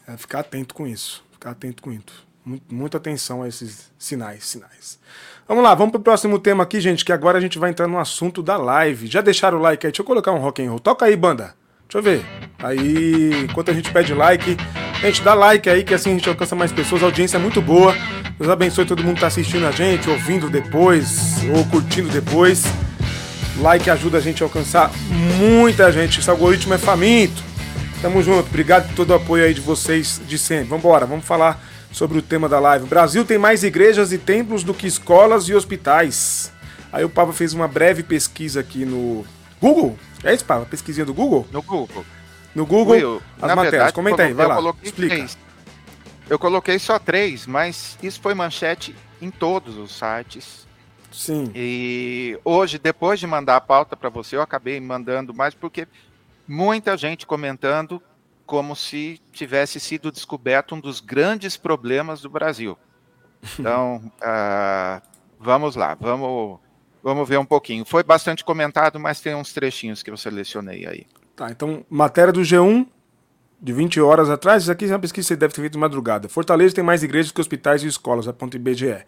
É ficar atento com isso. Ficar atento com isso. Muita atenção a esses sinais, sinais. Vamos lá, vamos pro próximo tema aqui, gente, que agora a gente vai entrar no assunto da live. Já deixaram o like aí? Deixa eu colocar um rock and roll. Toca aí, banda. Deixa eu ver. Aí, enquanto a gente pede like, gente, dá like aí que assim a gente alcança mais pessoas. A audiência é muito boa. Deus abençoe todo mundo que tá assistindo a gente, ouvindo depois ou curtindo depois. Like ajuda a gente a alcançar muita gente. Esse algoritmo é faminto. Tamo junto. Obrigado por todo o apoio aí de vocês de sempre. Vambora, vamos falar sobre o tema da live. O Brasil tem mais igrejas e templos do que escolas e hospitais. Aí o Papa fez uma breve pesquisa aqui no Google. É isso, Papa? Pesquisinha do Google? No Google. No Google, Will, as matérias. Verdade, Comenta aí, vai lá. Explica. Três. Eu coloquei só três, mas isso foi manchete em todos os sites. Sim. E hoje, depois de mandar a pauta para você, eu acabei mandando mais porque muita gente comentando como se tivesse sido descoberto um dos grandes problemas do Brasil. Então, uh, <laughs> vamos lá, vamos, vamos ver um pouquinho. Foi bastante comentado, mas tem uns trechinhos que eu selecionei aí. Tá, então, matéria do G1, de 20 horas atrás, isso aqui é uma pesquisa que você deve ter feito de madrugada. Fortaleza tem mais igrejas que hospitais e escolas, a ponto IBGE.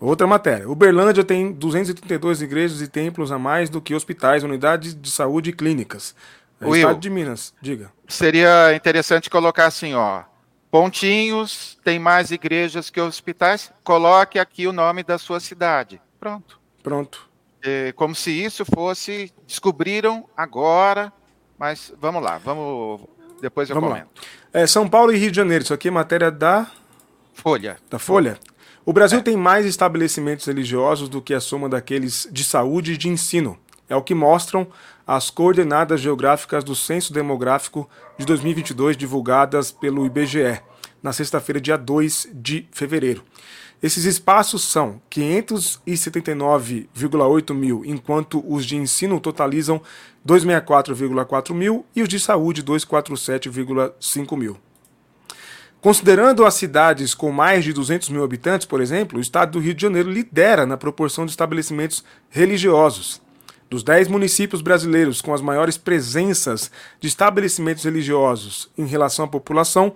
Outra matéria. Uberlândia tem 232 igrejas e templos a mais do que hospitais, unidades de saúde e clínicas. É o estado de Minas, diga. Seria interessante colocar assim, ó. Pontinhos, tem mais igrejas que hospitais. Coloque aqui o nome da sua cidade. Pronto. Pronto. É, como se isso fosse. Descobriram agora, mas vamos lá, vamos. Depois eu vamos comento. É, São Paulo e Rio de Janeiro, isso aqui é matéria da. Folha. Da Folha? O Brasil é. tem mais estabelecimentos religiosos do que a soma daqueles de saúde e de ensino. É o que mostram as coordenadas geográficas do Censo Demográfico de 2022 divulgadas pelo IBGE na sexta-feira, dia 2 de fevereiro. Esses espaços são 579,8 mil, enquanto os de ensino totalizam 264,4 mil e os de saúde 247,5 mil. Considerando as cidades com mais de 200 mil habitantes, por exemplo, o estado do Rio de Janeiro lidera na proporção de estabelecimentos religiosos. Dos 10 municípios brasileiros com as maiores presenças de estabelecimentos religiosos em relação à população,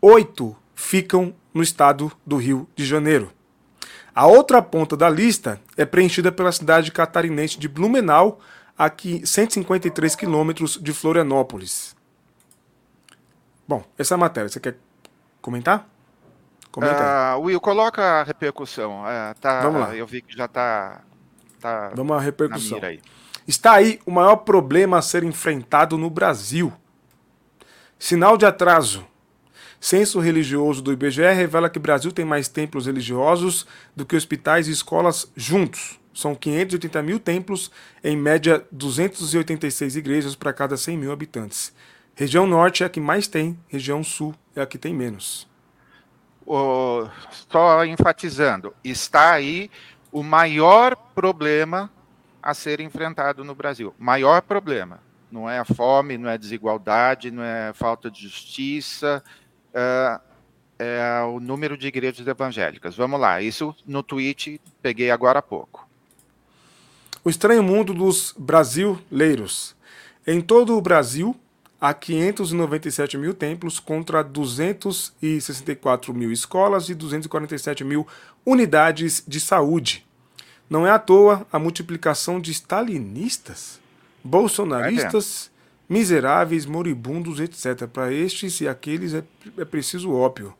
oito ficam no estado do Rio de Janeiro. A outra ponta da lista é preenchida pela cidade catarinense de Blumenau, a 153 quilômetros de Florianópolis. Bom, essa é a matéria. Você quer comentar? Comenta uh, Will, coloca a repercussão. Uh, tá, Vamos lá. Eu vi que já está tá Vamos à repercussão. Aí. Está aí o maior problema a ser enfrentado no Brasil. Sinal de atraso. Censo religioso do IBGE revela que o Brasil tem mais templos religiosos do que hospitais e escolas juntos. São 580 mil templos, em média 286 igrejas para cada 100 mil habitantes. Região norte é a que mais tem, região sul é a que tem menos. Oh, só enfatizando, está aí o maior problema a ser enfrentado no Brasil. Maior problema. Não é a fome, não é a desigualdade, não é a falta de justiça, é, é o número de igrejas evangélicas. Vamos lá, isso no tweet peguei agora há pouco. O estranho mundo dos brasileiros. Em todo o Brasil, há 597 mil templos contra 264 mil escolas e 247 mil unidades de saúde. Não é à toa a multiplicação de stalinistas, bolsonaristas, miseráveis, moribundos, etc. Para estes e aqueles é, é, preciso ópio.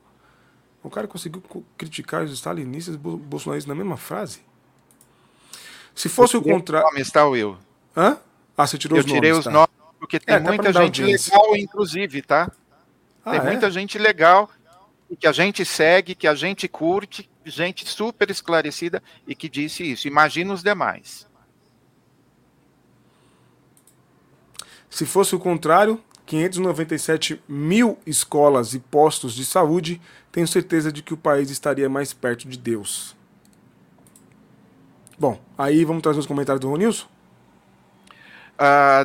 O cara conseguiu criticar os stalinistas e bolsonaristas na mesma frase? Se fosse o contrário. Está, Will. Hã? Ah, você tirou Eu os nomes. tirei os tá. nomes porque tem É, muita gente legal, inclusive, tá? Ah, tem é? muita gente legal que a gente segue, que a gente curte, gente super esclarecida e que disse isso. Imagina os demais. Se fosse o contrário, 597 mil escolas e postos de saúde, tenho certeza de que o país estaria mais perto de Deus. Bom, aí vamos trazer os comentários do Ronilson?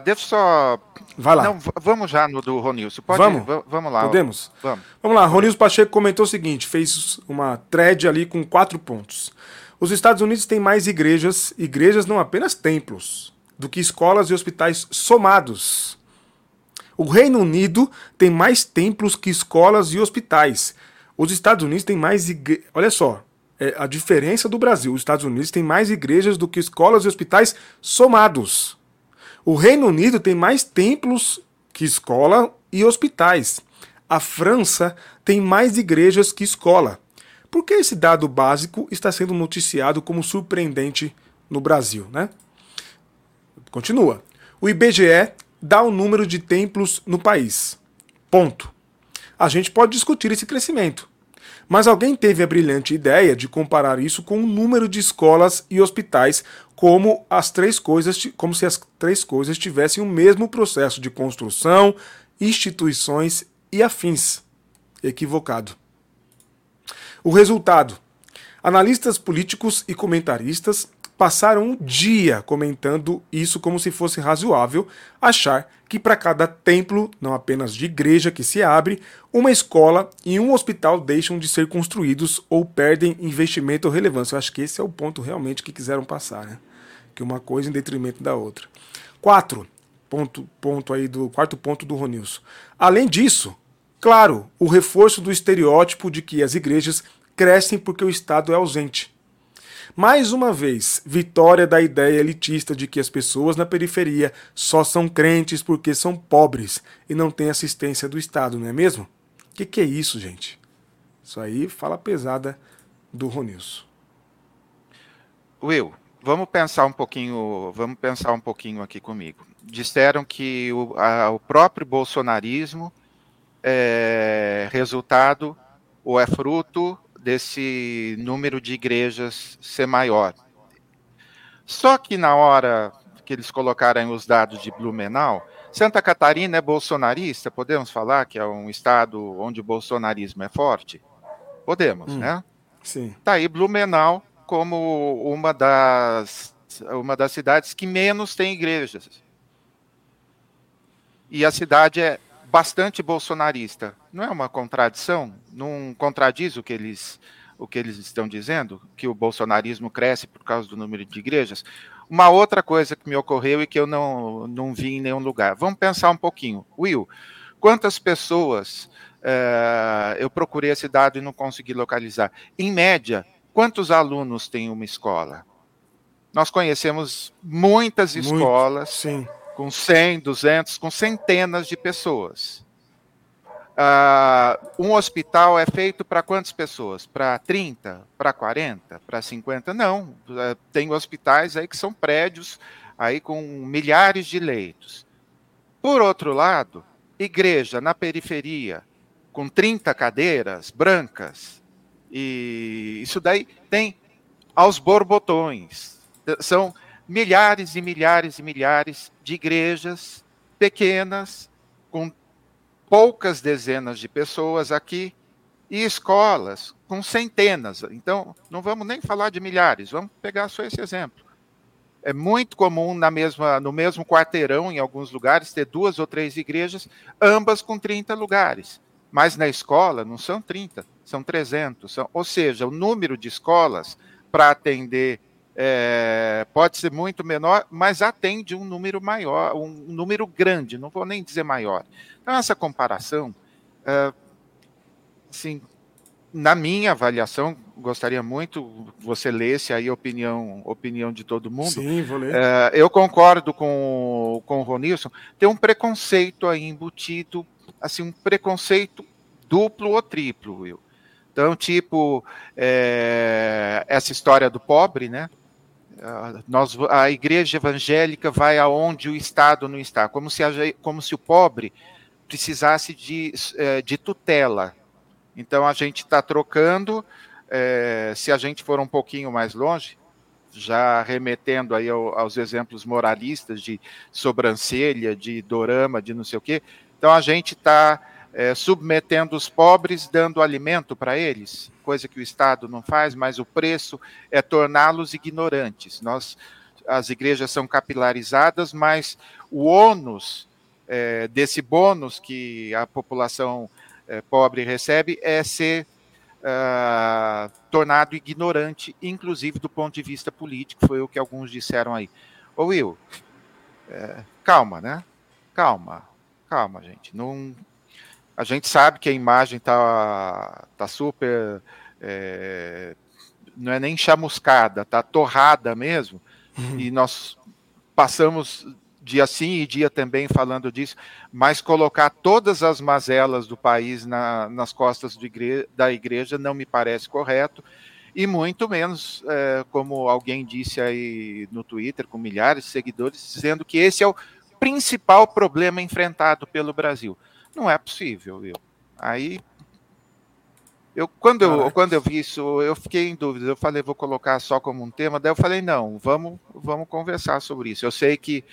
Deixa eu só. Vai lá. Não, vamos já no do Ronilson. Pode Vamos? Va- vamos lá. Podemos? Vamos. Vamos lá, Ronilson Pacheco comentou o seguinte: fez uma thread ali com quatro pontos. Os Estados Unidos têm mais igrejas, igrejas não apenas templos, do que escolas e hospitais somados. O Reino Unido tem mais templos que escolas e hospitais. Os Estados Unidos têm mais igrejas. Olha só, é a diferença do Brasil. Os Estados Unidos têm mais igrejas do que escolas e hospitais somados. O Reino Unido tem mais templos que escola e hospitais. A França tem mais igrejas que escola. Por que esse dado básico está sendo noticiado como surpreendente no Brasil, né? Continua. O IBGE dá o número de templos no país. Ponto. A gente pode discutir esse crescimento. Mas alguém teve a brilhante ideia de comparar isso com o número de escolas e hospitais, como as três coisas, como se as três coisas tivessem o mesmo processo de construção, instituições e afins. Equivocado. O resultado: analistas políticos e comentaristas passaram um dia comentando isso como se fosse razoável achar que para cada templo, não apenas de igreja que se abre, uma escola e um hospital deixam de ser construídos ou perdem investimento ou relevância. Eu acho que esse é o ponto realmente que quiseram passar, né? Que uma coisa em detrimento da outra. Quatro, ponto, ponto aí do quarto ponto do Ronilson. Além disso, claro, o reforço do estereótipo de que as igrejas crescem porque o Estado é ausente. Mais uma vez, vitória da ideia elitista de que as pessoas na periferia só são crentes porque são pobres e não têm assistência do Estado, não é mesmo? O que, que é isso, gente? Isso aí fala pesada do Ronilson. Will, vamos pensar um pouquinho, vamos pensar um pouquinho aqui comigo. Disseram que o, a- o próprio bolsonarismo é resultado ou é fruto desse número de igrejas ser maior. Só que na hora que eles colocaram os dados de Blumenau, Santa Catarina é bolsonarista? Podemos falar que é um estado onde o bolsonarismo é forte? Podemos, Hum. né? Sim. Tá aí Blumenau como uma das, uma das cidades que menos tem igrejas. E a cidade é bastante bolsonarista. Não é uma contradição? Não contradiz o que eles, o que eles estão dizendo? Que o bolsonarismo cresce por causa do número de igrejas? Uma outra coisa que me ocorreu e que eu não, não vi em nenhum lugar. Vamos pensar um pouquinho. Will, quantas pessoas eh, eu procurei esse dado e não consegui localizar. Em média, quantos alunos tem uma escola? Nós conhecemos muitas Muito, escolas Sim. com 100, 200, com centenas de pessoas. Ah, um hospital é feito para quantas pessoas? Para 30? Para 40? Para 50? Não. Eh, Tem hospitais aí que são prédios aí com milhares de leitos. Por outro lado, igreja na periferia, com 30 cadeiras brancas. E isso daí tem aos borbotões. São milhares e milhares e milhares de igrejas pequenas, com poucas dezenas de pessoas aqui, e escolas com centenas. Então, não vamos nem falar de milhares, vamos pegar só esse exemplo. É muito comum na mesma, no mesmo quarteirão, em alguns lugares, ter duas ou três igrejas, ambas com 30 lugares. Mas na escola não são 30, são 300. São, ou seja, o número de escolas para atender é, pode ser muito menor, mas atende um número maior, um número grande, não vou nem dizer maior. Então, essa comparação, é, assim, na minha avaliação, gostaria muito você lesse aí a opinião, opinião de todo mundo. Sim, vou ler. É, eu concordo com, com o Ronilson, tem um preconceito aí embutido, assim, um preconceito duplo ou triplo, Will. Então, tipo, é, essa história do pobre, né? Nós, a igreja evangélica vai aonde o Estado não está, como se, como se o pobre precisasse de, é, de tutela. Então, a gente está trocando, é, se a gente for um pouquinho mais longe, já remetendo aí ao, aos exemplos moralistas de sobrancelha, de dorama, de não sei o quê, então a gente está é, submetendo os pobres, dando alimento para eles, coisa que o Estado não faz, mas o preço é torná-los ignorantes. Nós, as igrejas são capilarizadas, mas o ônus é, desse bônus que a população é, pobre recebe é ser uh, tornado ignorante, inclusive do ponto de vista político, foi o que alguns disseram aí. Ô Will, é, calma, né? Calma, calma, gente. Não a gente sabe que a imagem está tá super. É, não é nem chamuscada, está torrada mesmo. Uhum. E nós passamos dia sim e dia também falando disso, mas colocar todas as mazelas do país na, nas costas igre da igreja não me parece correto, e muito menos, é, como alguém disse aí no Twitter, com milhares de seguidores, dizendo que esse é o principal problema enfrentado pelo Brasil. Não é possível, viu? Aí eu quando eu quando eu vi isso, eu fiquei em dúvida. Eu falei, vou colocar só como um tema. Daí eu falei, não, vamos vamos conversar sobre isso. Eu sei que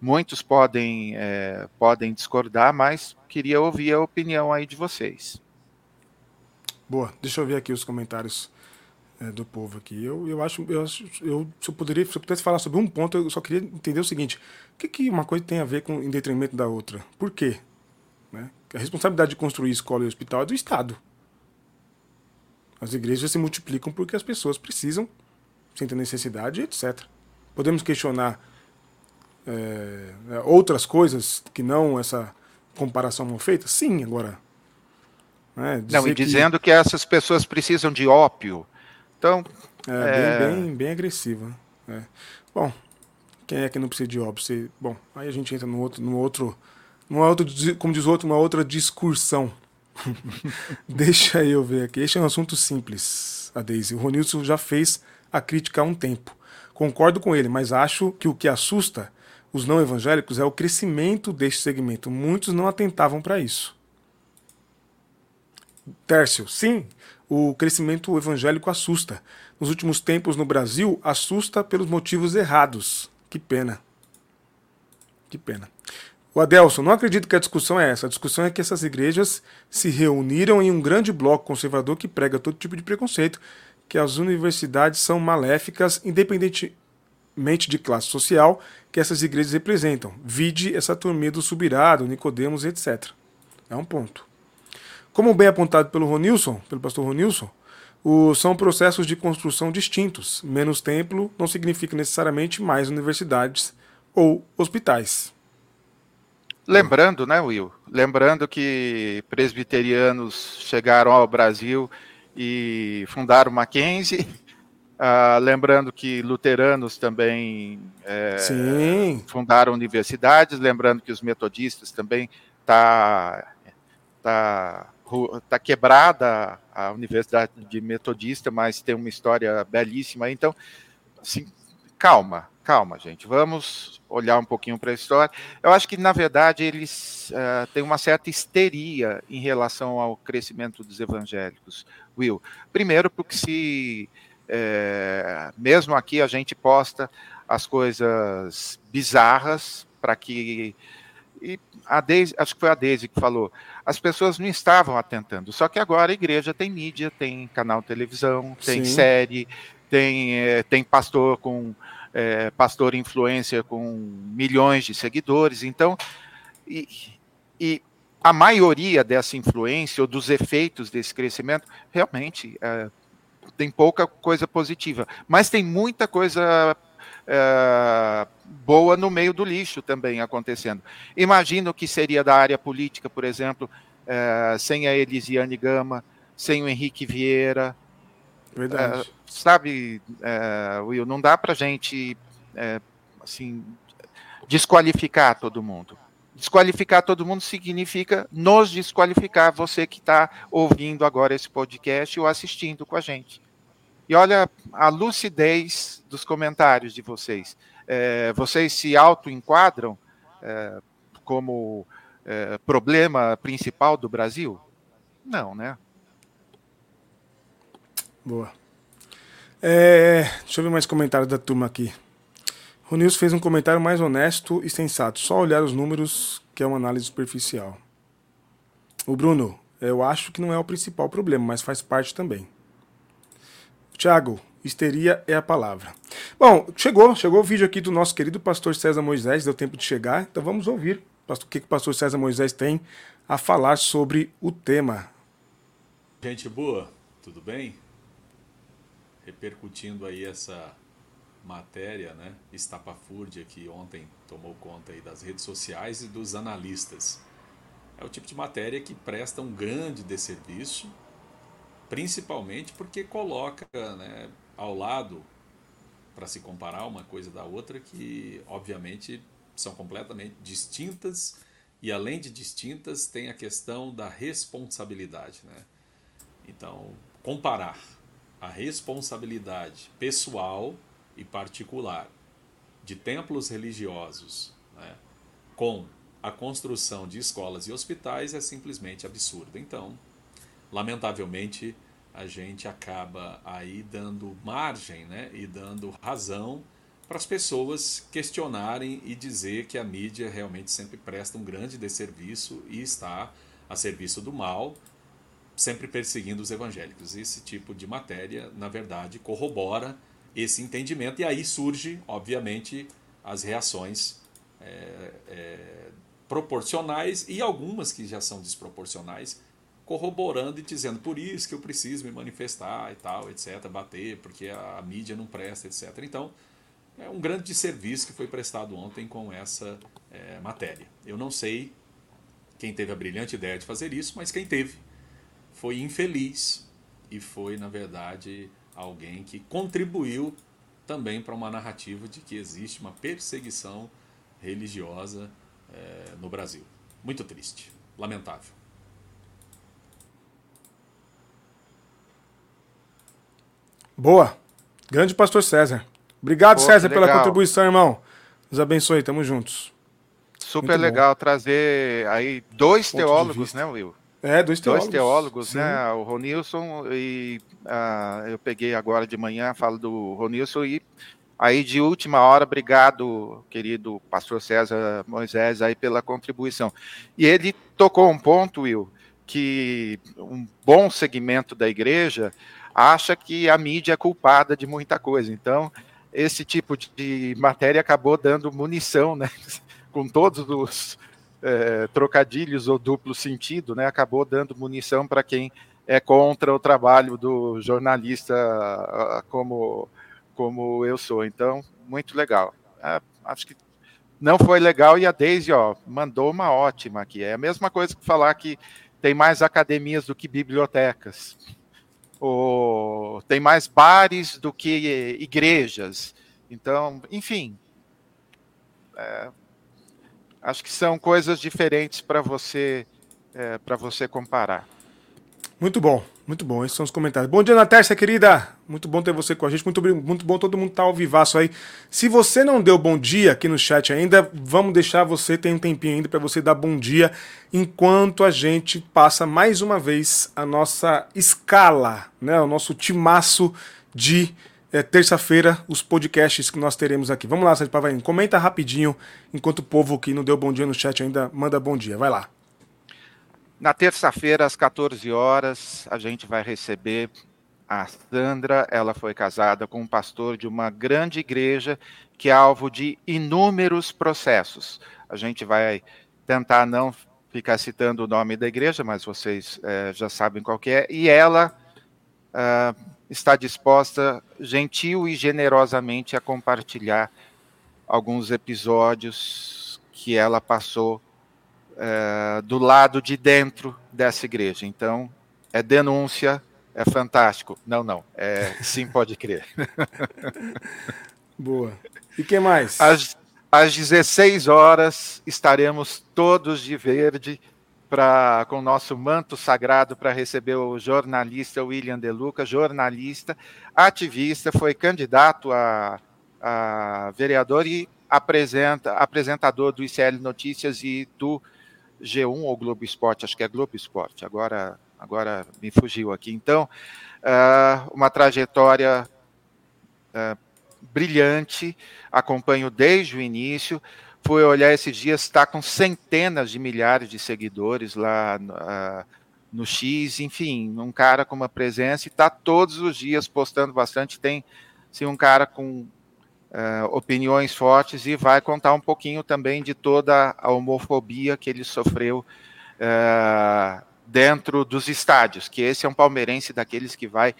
muitos podem é, podem discordar, mas queria ouvir a opinião aí de vocês. Boa, deixa eu ver aqui os comentários é, do povo aqui. Eu, eu acho, eu, eu se eu poderia, se eu pudesse falar sobre um ponto, eu só queria entender o seguinte: o que, que uma coisa tem a ver com em detrimento da outra? Por quê? Né? A responsabilidade de construir escola e hospital é do Estado. As igrejas se multiplicam porque as pessoas precisam, sem ter necessidade, etc. Podemos questionar é, outras coisas que não essa comparação mal feita? Sim, agora. Né, não, e dizendo que... que... essas pessoas precisam de ópio. Então. É, é... Bem, bem, bem agressiva. É. Bom, quem é que não precisa de ópio? Bom, aí a gente entra no outro, no outro uma outra, como diz o outro, uma outra discursão. <laughs> Deixa eu ver aqui. Este é um assunto simples, a Daisy. O Ronilson já fez a crítica há um tempo. Concordo com ele, mas acho que o que assusta os não evangélicos é o crescimento deste segmento. Muitos não atentavam para isso. Tércio, sim, o crescimento evangélico assusta. Nos últimos tempos no Brasil, assusta pelos motivos errados. Que pena. Que pena. O Adelson, não acredito que a discussão é essa. A discussão é que essas igrejas se reuniram em um grande bloco conservador que prega todo tipo de preconceito, que as universidades são maléficas, independentemente de classe social que essas igrejas representam. Vide essa turminha do Subirado, Nicodemos, etc. É um ponto. Como bem apontado pelo Ronilson, pelo pastor Ronilson, o, são processos de construção distintos. Menos templo não significa necessariamente mais universidades ou hospitais. Lembrando, né, Will? Lembrando que presbiterianos chegaram ao Brasil e fundaram Mackenzie. Uh, <laughs> lembrando que luteranos também é, fundaram universidades. Lembrando que os metodistas também tá tá tá quebrada a universidade de metodista, mas tem uma história belíssima. Então, assim, calma, calma, gente, vamos olhar um pouquinho para a história. Eu acho que, na verdade, eles uh, têm uma certa histeria em relação ao crescimento dos evangélicos, Will. Primeiro, porque se, é, mesmo aqui, a gente posta as coisas bizarras para que. E a Deise, acho que foi a Deise que falou, as pessoas não estavam atentando. Só que agora a igreja tem mídia, tem canal de televisão, tem Sim. série, tem, é, tem pastor com é, pastor influência com milhões de seguidores. Então, e, e, a maioria dessa influência ou dos efeitos desse crescimento realmente é, tem pouca coisa positiva, mas tem muita coisa é, boa no meio do lixo também acontecendo. Imagino que seria da área política, por exemplo, é, sem a Elisiane Gama, sem o Henrique Vieira, Verdade. É, sabe, é, Will, não dá para gente é, assim desqualificar todo mundo. Desqualificar todo mundo significa nos desqualificar, você que está ouvindo agora esse podcast ou assistindo com a gente. E olha a lucidez dos comentários de vocês. É, vocês se auto-enquadram é, como é, problema principal do Brasil? Não, né? Boa. É, deixa eu ver mais comentários da turma aqui. O Nils fez um comentário mais honesto e sensato. Só olhar os números que é uma análise superficial. O Bruno, eu acho que não é o principal problema, mas faz parte também. Tiago, histeria é a palavra. Bom, chegou, chegou o vídeo aqui do nosso querido pastor César Moisés, deu tempo de chegar, então vamos ouvir o que, que o pastor César Moisés tem a falar sobre o tema. Gente boa, tudo bem? Repercutindo aí essa matéria, né, estapafúrdia que ontem tomou conta aí das redes sociais e dos analistas. É o tipo de matéria que presta um grande desserviço, principalmente porque coloca né, ao lado, para se comparar uma coisa da outra, que obviamente são completamente distintas e além de distintas tem a questão da responsabilidade. Né? Então, comparar a responsabilidade pessoal e particular de templos religiosos né, com a construção de escolas e hospitais é simplesmente absurda. Então, lamentavelmente, a gente acaba aí dando margem né, e dando razão para as pessoas questionarem e dizer que a mídia realmente sempre presta um grande desserviço e está a serviço do mal, sempre perseguindo os evangélicos. Esse tipo de matéria, na verdade, corrobora esse entendimento, e aí surge, obviamente, as reações é, é, proporcionais e algumas que já são desproporcionais, corroborando e dizendo por isso que eu preciso me manifestar e tal, etc., bater, porque a, a mídia não presta, etc. Então, é um grande serviço que foi prestado ontem com essa é, matéria. Eu não sei quem teve a brilhante ideia de fazer isso, mas quem teve foi infeliz e foi, na verdade, alguém que contribuiu também para uma narrativa de que existe uma perseguição religiosa é, no Brasil. Muito triste, lamentável. Boa. Grande pastor César. Obrigado, Pô, César, pela contribuição, irmão. Nos abençoe, tamo juntos. Super Muito legal bom. trazer aí dois Ponto teólogos, né, Will? É, dois teólogos. Dois teólogos, né? O Ronilson e uh, eu peguei agora de manhã, falo do Ronilson e aí de última hora, obrigado, querido pastor César Moisés, aí pela contribuição. E ele tocou um ponto, Will, que um bom segmento da igreja acha que a mídia é culpada de muita coisa. Então, esse tipo de matéria acabou dando munição, né? <laughs> Com todos os é, trocadilhos ou duplo sentido, né, acabou dando munição para quem é contra o trabalho do jornalista como, como eu sou. Então, muito legal. É, acho que não foi legal e a Daisy ó, mandou uma ótima aqui. É a mesma coisa que falar que tem mais academias do que bibliotecas. Ou tem mais bares do que igrejas. Então, enfim. É, Acho que são coisas diferentes para você é, para você comparar. Muito bom, muito bom. Esses são os comentários. Bom dia, Natércia, querida. Muito bom ter você com a gente. Muito, muito bom todo mundo estar tá ao vivaço aí. Se você não deu bom dia aqui no chat ainda, vamos deixar você, tem um tempinho ainda para você dar bom dia, enquanto a gente passa mais uma vez a nossa escala, né? O nosso timaço de é, terça-feira, os podcasts que nós teremos aqui. Vamos lá, Sérgio Pavarim, comenta rapidinho, enquanto o povo que não deu bom dia no chat ainda manda bom dia. Vai lá. Na terça-feira, às 14 horas, a gente vai receber a Sandra. Ela foi casada com um pastor de uma grande igreja que é alvo de inúmeros processos. A gente vai tentar não ficar citando o nome da igreja, mas vocês é, já sabem qual é. E ela uh, está disposta, gentil e generosamente, a compartilhar alguns episódios que ela passou é, do lado de dentro dessa igreja. Então, é denúncia, é fantástico. Não, não, é, sim, pode crer. <laughs> Boa. E que mais? Às, às 16 horas estaremos todos de verde para com o nosso manto sagrado para receber o jornalista William De Luca, jornalista, ativista, foi candidato a, a vereador e apresenta, apresentador do ICL Notícias e do G1 ou Globo Esporte, acho que é Globo Esporte, agora, agora me fugiu aqui. Então, uh, uma trajetória uh, brilhante, acompanho desde o início. Fui olhar esses dias, está com centenas de milhares de seguidores lá uh, no X, enfim, um cara com uma presença e está todos os dias postando bastante. Tem assim, um cara com uh, opiniões fortes e vai contar um pouquinho também de toda a homofobia que ele sofreu uh, dentro dos estádios, que esse é um palmeirense daqueles que vai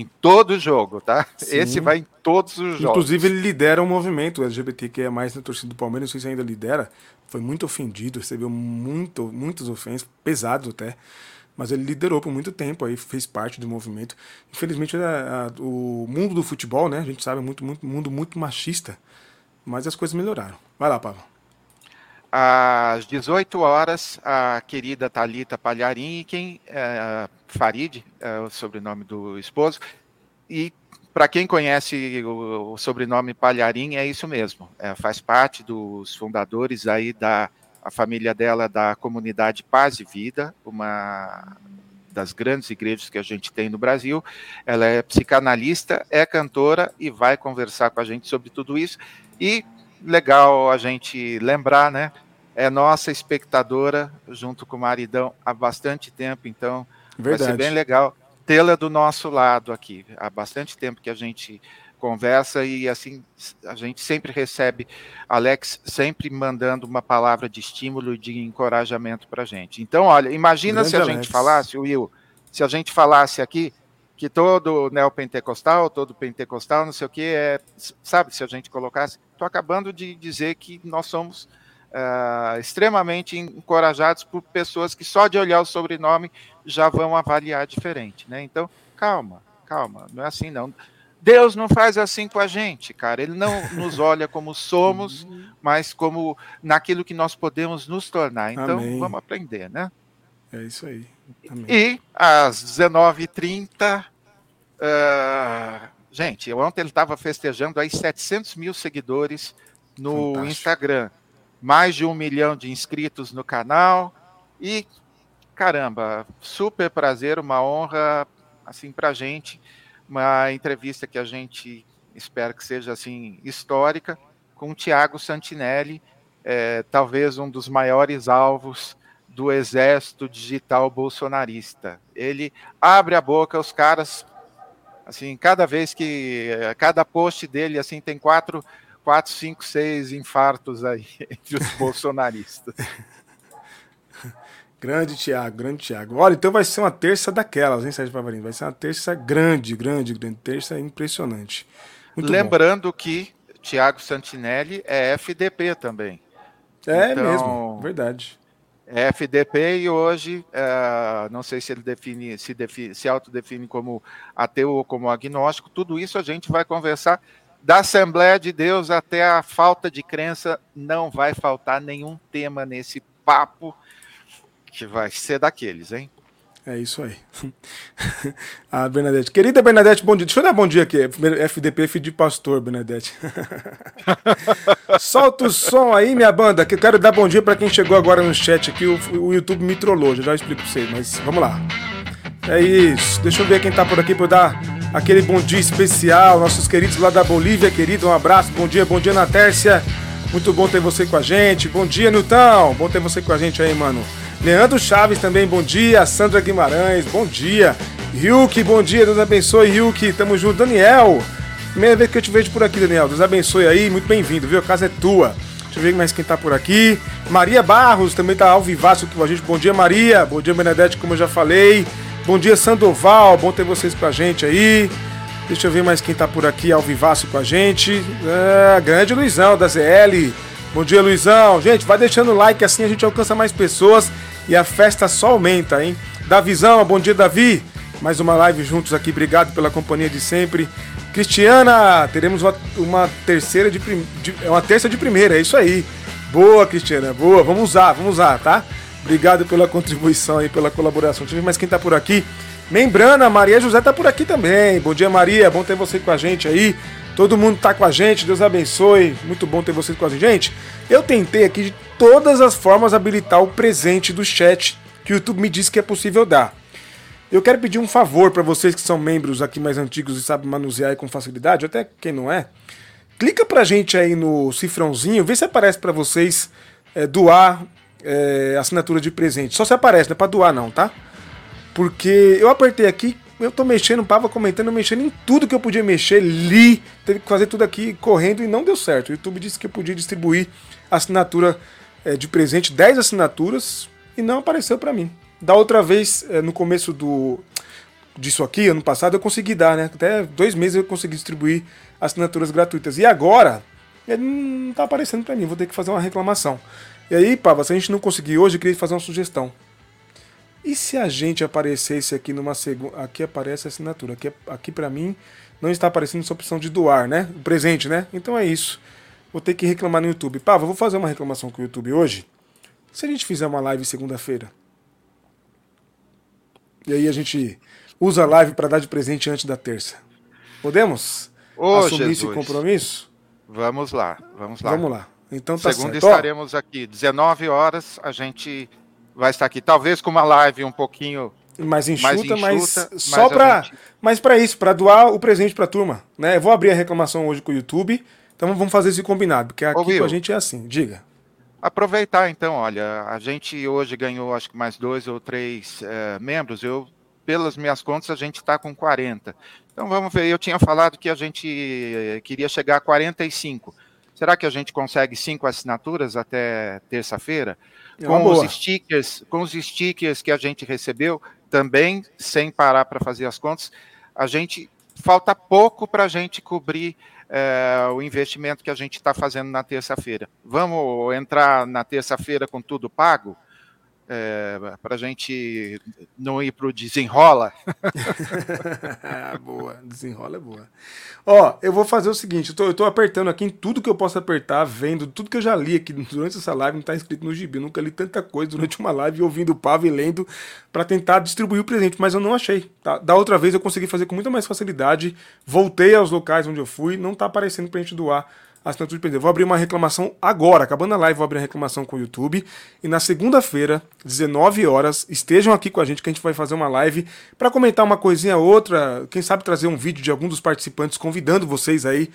em todo jogo, tá? Sim. Esse vai em todos os jogos. Inclusive, ele lidera o um movimento LGBT que é mais na torcida do Palmeiras, não sei se ainda lidera. Foi muito ofendido, recebeu muito, muitas ofensas, pesados até mas ele liderou por muito tempo aí, fez parte do movimento. Infelizmente, a, a, o mundo do futebol, né, a gente sabe, é muito, muito, mundo muito machista, mas as coisas melhoraram. Vai lá, Pablo. Às 18 horas, a querida Talita Palharim, quem é, Farid, é o sobrenome do esposo, e para quem conhece o, o, sobrenome Palharim, é isso mesmo. É, faz parte dos fundadores aí da a família dela da comunidade Paz e Vida, uma das grandes igrejas que a gente tem no Brasil. Ela é psicanalista, é cantora e vai conversar com a gente sobre tudo isso. E legal a gente lembrar, né? É nossa espectadora junto com o maridão há bastante tempo, então Verdade. vai ser bem legal tê-la do nosso lado aqui. Há bastante tempo que a gente conversa e assim a gente sempre recebe Alex sempre mandando uma palavra de estímulo e de encorajamento para a gente. Então, olha, imagina Grande se a Alex. gente falasse, Will, se a gente falasse aqui que todo neopentecostal, todo pentecostal, não sei o que, é, sabe, se a gente colocasse, estou acabando de dizer que nós somos uh, extremamente encorajados por pessoas que só de olhar o sobrenome já vão avaliar diferente, né? Então, calma, calma, não é assim não. Deus não faz assim com a gente, cara. Ele não <laughs> nos olha como somos, mas como naquilo que nós podemos nos tornar. Então, Amém. vamos aprender, né? É isso aí. Amém. E às 19h30, uh, ah, gente, ontem ele estava festejando aí 700 mil seguidores no Fantástico. Instagram, mais de um milhão de inscritos no canal e caramba, super prazer, uma honra assim para gente uma entrevista que a gente espera que seja assim histórica com o Tiago Santinelli, é, talvez um dos maiores alvos do exército digital bolsonarista. Ele abre a boca, os caras, assim, cada vez que, cada post dele, assim, tem quatro, quatro, cinco, seis infartos aí <laughs> entre os bolsonaristas. Grande Thiago, grande Thiago. Olha, então vai ser uma terça daquelas, hein, Sérgio Pavarini? Vai ser uma terça grande, grande, grande. Terça impressionante. Muito Lembrando bom. que Thiago Santinelli é FDP também. É então, mesmo, verdade. É FDP e hoje, é, não sei se ele define, se, define, se autodefine como ateu ou como agnóstico, tudo isso a gente vai conversar. Da Assembleia de Deus até a falta de crença, não vai faltar nenhum tema nesse papo que vai ser daqueles, hein? É isso aí. <laughs> a Bernadette. Querida Bernadette, bom dia. Deixa eu dar bom dia aqui. FDP, filho de pastor, Bernadette. <laughs> Solta o som aí, minha banda, que eu quero dar bom dia para quem chegou agora no chat aqui. O, o YouTube me trollou, já, já explico pra vocês, mas vamos lá. É isso. Deixa eu ver quem tá por aqui pra eu dar aquele bom dia especial. Nossos queridos lá da Bolívia, querido, um abraço. Bom dia, bom dia na Tércia. Muito bom ter você com a gente. Bom dia, Nilton. Bom ter você com a gente aí, mano. Leandro Chaves também, bom dia. Sandra Guimarães, bom dia. Ryuki, bom dia. Deus abençoe, Ryuki. Tamo junto. Daniel, primeira vez que eu te vejo por aqui, Daniel. Deus abençoe aí, muito bem-vindo, viu? A casa é tua. Deixa eu ver mais quem tá por aqui. Maria Barros também tá ao vivaço com a gente. Bom dia, Maria. Bom dia, Benedete, como eu já falei. Bom dia, Sandoval. Bom ter vocês com a gente aí. Deixa eu ver mais quem tá por aqui ao vivaço com a gente. É, grande Luizão da ZL. Bom dia, Luizão. Gente, vai deixando o like, assim a gente alcança mais pessoas e a festa só aumenta, hein? Davizão, bom dia, Davi. Mais uma live juntos aqui, obrigado pela companhia de sempre. Cristiana, teremos uma, uma terceira de, de, é uma terça de primeira, é isso aí. Boa, Cristiana, boa. Vamos usar, vamos usar, tá? Obrigado pela contribuição e pela colaboração. Ver mais quem tá por aqui. Membrana, Maria José tá por aqui também. Bom dia, Maria. Bom ter você com a gente aí. Todo mundo tá com a gente. Deus abençoe. Muito bom ter vocês com a gente. Gente, eu tentei aqui de todas as formas habilitar o presente do chat que o YouTube me disse que é possível dar. Eu quero pedir um favor para vocês que são membros aqui mais antigos e sabem manusear com facilidade, até quem não é. Clica pra gente aí no cifrãozinho, vê se aparece para vocês é, doar é, assinatura de presente. Só se aparece, não é pra doar não, tá? Porque eu apertei aqui, eu tô mexendo, tava comentando, mexendo em tudo que eu podia mexer, li, teve que fazer tudo aqui correndo e não deu certo. O YouTube disse que eu podia distribuir assinatura é, de presente, 10 assinaturas, e não apareceu para mim. Da outra vez, é, no começo do disso aqui, ano passado, eu consegui dar, né? Até dois meses eu consegui distribuir assinaturas gratuitas. E agora, ele não tá aparecendo para mim, vou ter que fazer uma reclamação. E aí, Pava, se a gente não conseguir hoje, eu queria fazer uma sugestão. E se a gente aparecesse aqui numa segunda. Aqui aparece a assinatura. Aqui, aqui para mim não está aparecendo essa opção de doar, né? O presente, né? Então é isso vou ter que reclamar no YouTube. Pava, vou fazer uma reclamação com o YouTube hoje. Se a gente fizer uma live segunda-feira. E aí a gente usa a live para dar de presente antes da terça. Podemos Ô, assumir Jesus. esse compromisso? Vamos lá, vamos lá. Vamos lá. Então tá Segunda certo. estaremos aqui, 19 horas, a gente vai estar aqui, talvez com uma live um pouquinho mais enxuta, mais mas enxuta, só mas a para, mas para isso, para doar o presente para a turma, né? Eu vou abrir a reclamação hoje com o YouTube. Então vamos fazer esse combinado, porque aqui Will. com a gente é assim. Diga. Aproveitar então, olha, a gente hoje ganhou acho que mais dois ou três eh, membros. Eu, pelas minhas contas, a gente está com 40. Então vamos ver. Eu tinha falado que a gente eh, queria chegar a 45. Será que a gente consegue cinco assinaturas até terça-feira? É Com boa. os stickers, com os stickers que a gente recebeu, também sem parar para fazer as contas, a gente falta pouco para a gente cobrir eh, o investimento que a gente está fazendo na terça-feira. Vamos entrar na terça-feira com tudo pago? Para a gente não ir para o desenrola? <laughs> boa, desenrola é boa. Ó, eu vou fazer o seguinte, eu tô apertando aqui em tudo que eu posso apertar, vendo tudo que eu já li aqui durante essa live, não tá inscrito no gibi. Eu nunca li tanta coisa durante uma live, ouvindo o Pavo e lendo, pra tentar distribuir o presente, mas eu não achei. tá? Da outra vez eu consegui fazer com muita mais facilidade, voltei aos locais onde eu fui, não tá aparecendo pra gente doar assinatura de. Eu Vou abrir uma reclamação agora, acabando a live, vou abrir a reclamação com o YouTube. E na segunda-feira, 19 horas, estejam aqui com a gente que a gente vai fazer uma live para comentar uma coisinha ou outra, quem sabe trazer um vídeo de algum dos participantes convidando vocês aí.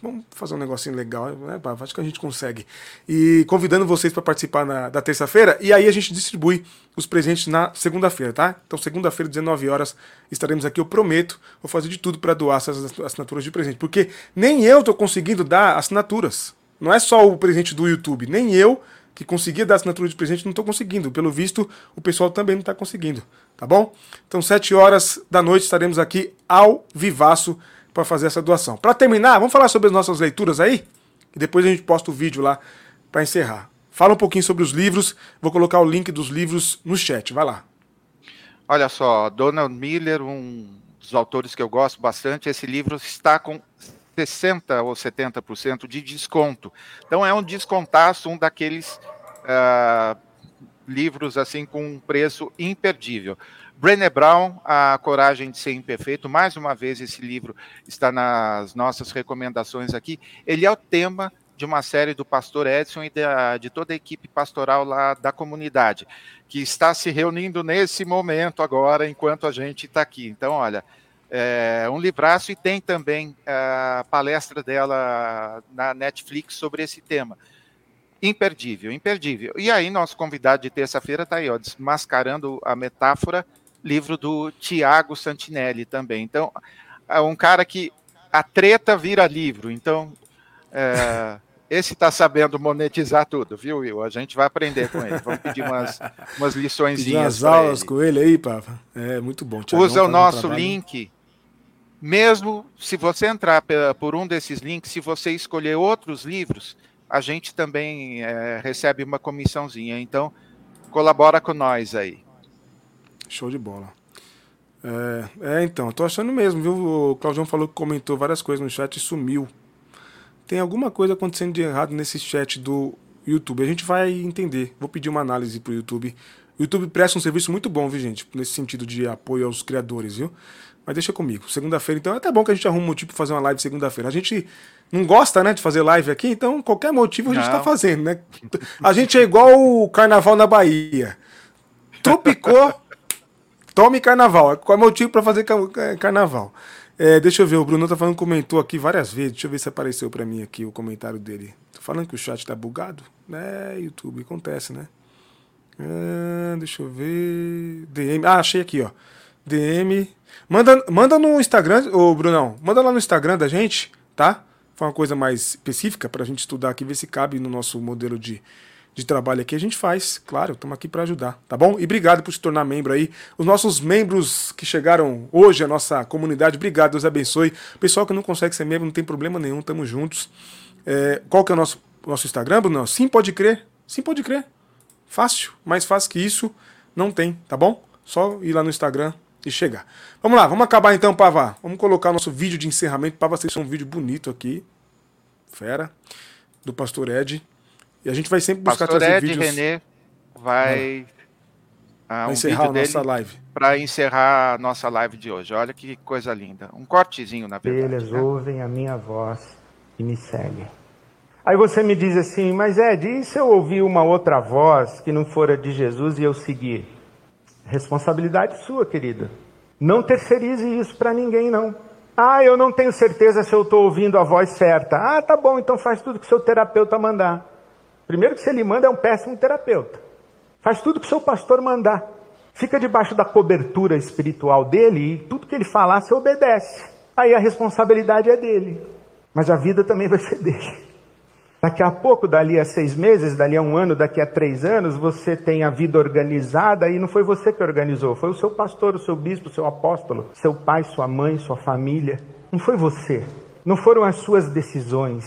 Vamos fazer um negocinho legal, né? Acho que a gente consegue. E convidando vocês para participar na, da terça-feira. E aí a gente distribui os presentes na segunda-feira, tá? Então, segunda-feira, 19 horas, estaremos aqui. Eu prometo, vou fazer de tudo para doar essas assinaturas de presente. Porque nem eu tô conseguindo dar assinaturas. Não é só o presente do YouTube. Nem eu, que conseguia dar assinatura de presente, não estou conseguindo. Pelo visto, o pessoal também não está conseguindo. Tá bom? Então, 7 horas da noite, estaremos aqui ao vivaço para fazer essa doação. Para terminar, vamos falar sobre as nossas leituras aí? E depois a gente posta o vídeo lá para encerrar. Fala um pouquinho sobre os livros. Vou colocar o link dos livros no chat. Vai lá. Olha só, Donald Miller, um dos autores que eu gosto bastante, esse livro está com 60% ou 70% de desconto. Então é um descontaço, um daqueles ah, livros assim com um preço imperdível. Brené Brown, A Coragem de Ser Imperfeito, mais uma vez esse livro está nas nossas recomendações aqui. Ele é o tema de uma série do pastor Edson e da, de toda a equipe pastoral lá da comunidade, que está se reunindo nesse momento agora, enquanto a gente está aqui. Então, olha, é um livraço e tem também a palestra dela na Netflix sobre esse tema. Imperdível, imperdível. E aí, nosso convidado de terça-feira está aí, ó, desmascarando a metáfora livro do Tiago Santinelli também. Então, é um cara que a treta vira livro. Então, é, esse está sabendo monetizar tudo, viu, Will? A gente vai aprender com ele. Vamos pedir umas, umas lições. Pedir umas aulas ele. com ele aí, Papa. É muito bom. Thiagão Usa o nosso link. Mesmo se você entrar por um desses links, se você escolher outros livros, a gente também é, recebe uma comissãozinha. Então, colabora com nós aí. Show de bola. É, é então, tô achando mesmo, viu? O Claudião falou que comentou várias coisas no chat e sumiu. Tem alguma coisa acontecendo de errado nesse chat do YouTube. A gente vai entender. Vou pedir uma análise pro YouTube. O YouTube presta um serviço muito bom, viu, gente? Nesse sentido de apoio aos criadores, viu? Mas deixa comigo. Segunda-feira, então, é até bom que a gente arruma um motivo pra fazer uma live segunda-feira. A gente não gosta, né, de fazer live aqui, então qualquer motivo a gente tá não. tá fazendo, né? A gente é igual o carnaval na Bahia. Tropicou, <laughs> Tome carnaval. Qual é o motivo para fazer carnaval? É, deixa eu ver, o Bruno tá falando, comentou aqui várias vezes. Deixa eu ver se apareceu para mim aqui o comentário dele. Tô falando que o chat tá bugado? É, YouTube, acontece, né? É, deixa eu ver. DM. Ah, achei aqui, ó. DM. Manda, manda no Instagram, ô Brunão. Manda lá no Instagram da gente, tá? Foi uma coisa mais específica pra gente estudar aqui, ver se cabe no nosso modelo de, de trabalho aqui, a gente faz, claro, estamos aqui para ajudar, tá bom? E obrigado por se tornar membro aí. Os nossos membros que chegaram hoje à nossa comunidade, obrigado, Deus abençoe. Pessoal que não consegue ser membro, não tem problema nenhum, estamos juntos. É, qual que é o nosso, nosso Instagram, Bruno? Sim, pode crer. Sim, pode crer. Fácil, mais fácil que isso, não tem, tá bom? Só ir lá no Instagram e chegar. Vamos lá, vamos acabar então, Pavá. Vamos colocar nosso vídeo de encerramento. Pavá, vocês um vídeo bonito aqui. Fera. Do Pastor Ed. E a gente vai sempre buscar Pastor trazer Ed vídeos. René vai, ah, um encerrar a nossa live. Para encerrar a nossa live de hoje. Olha que coisa linda. Um cortezinho, na verdade. Eles né? ouvem a minha voz e me seguem. Aí você me diz assim, mas Ed, e se eu ouvir uma outra voz que não fora de Jesus e eu seguir? Responsabilidade sua, querida. Não terceirize isso para ninguém, não. Ah, eu não tenho certeza se eu estou ouvindo a voz certa. Ah, tá bom, então faz tudo que seu terapeuta mandar. Primeiro que se ele manda é um péssimo terapeuta. Faz tudo que o seu pastor mandar. Fica debaixo da cobertura espiritual dele e tudo que ele falar você obedece. Aí a responsabilidade é dele. Mas a vida também vai ser dele. Daqui a pouco, dali a seis meses, dali a um ano, daqui a três anos, você tem a vida organizada e não foi você que organizou, foi o seu pastor, o seu bispo, o seu apóstolo, seu pai, sua mãe, sua família. Não foi você. Não foram as suas decisões.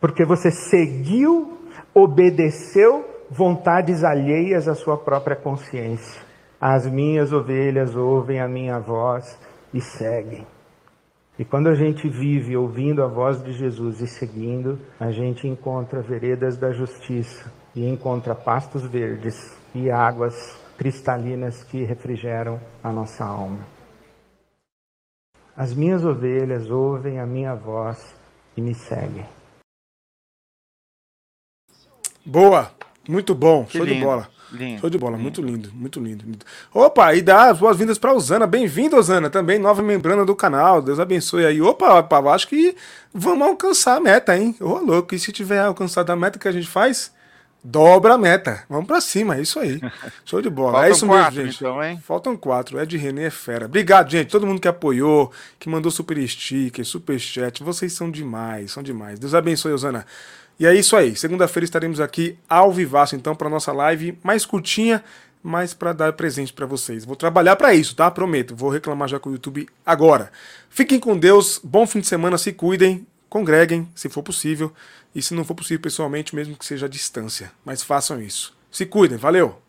Porque você seguiu obedeceu vontades alheias à sua própria consciência. As minhas ovelhas ouvem a minha voz e seguem. E quando a gente vive ouvindo a voz de Jesus e seguindo, a gente encontra veredas da justiça e encontra pastos verdes e águas cristalinas que refrigeram a nossa alma. As minhas ovelhas ouvem a minha voz e me seguem. Boa, muito bom, que show lindo, de bola. Lindo, show de bola, lindo. muito lindo, muito lindo, lindo. Opa, e dá as boas-vindas para Osana. Bem-vindo, Osana, também nova membrana do canal. Deus abençoe aí. Opa, opa, acho que vamos alcançar a meta, hein? Ô, louco, e se tiver alcançado a meta que a gente faz, dobra a meta. Vamos para cima, é isso aí. <laughs> Show de bola. Faltam é isso quatro, mesmo, gente. Então, hein? Faltam quatro. Ed René é fera. Obrigado, gente. Todo mundo que apoiou, que mandou super sticker, super chat. Vocês são demais, são demais. Deus abençoe, Osana. E é isso aí. Segunda-feira estaremos aqui ao vivaço, então, para nossa live mais curtinha, mas para dar presente para vocês. Vou trabalhar para isso, tá? Prometo. Vou reclamar já com o YouTube agora. Fiquem com Deus. Bom fim de semana. Se cuidem. Congreguem, se for possível. E se não for possível pessoalmente, mesmo que seja à distância. Mas façam isso. Se cuidem. Valeu!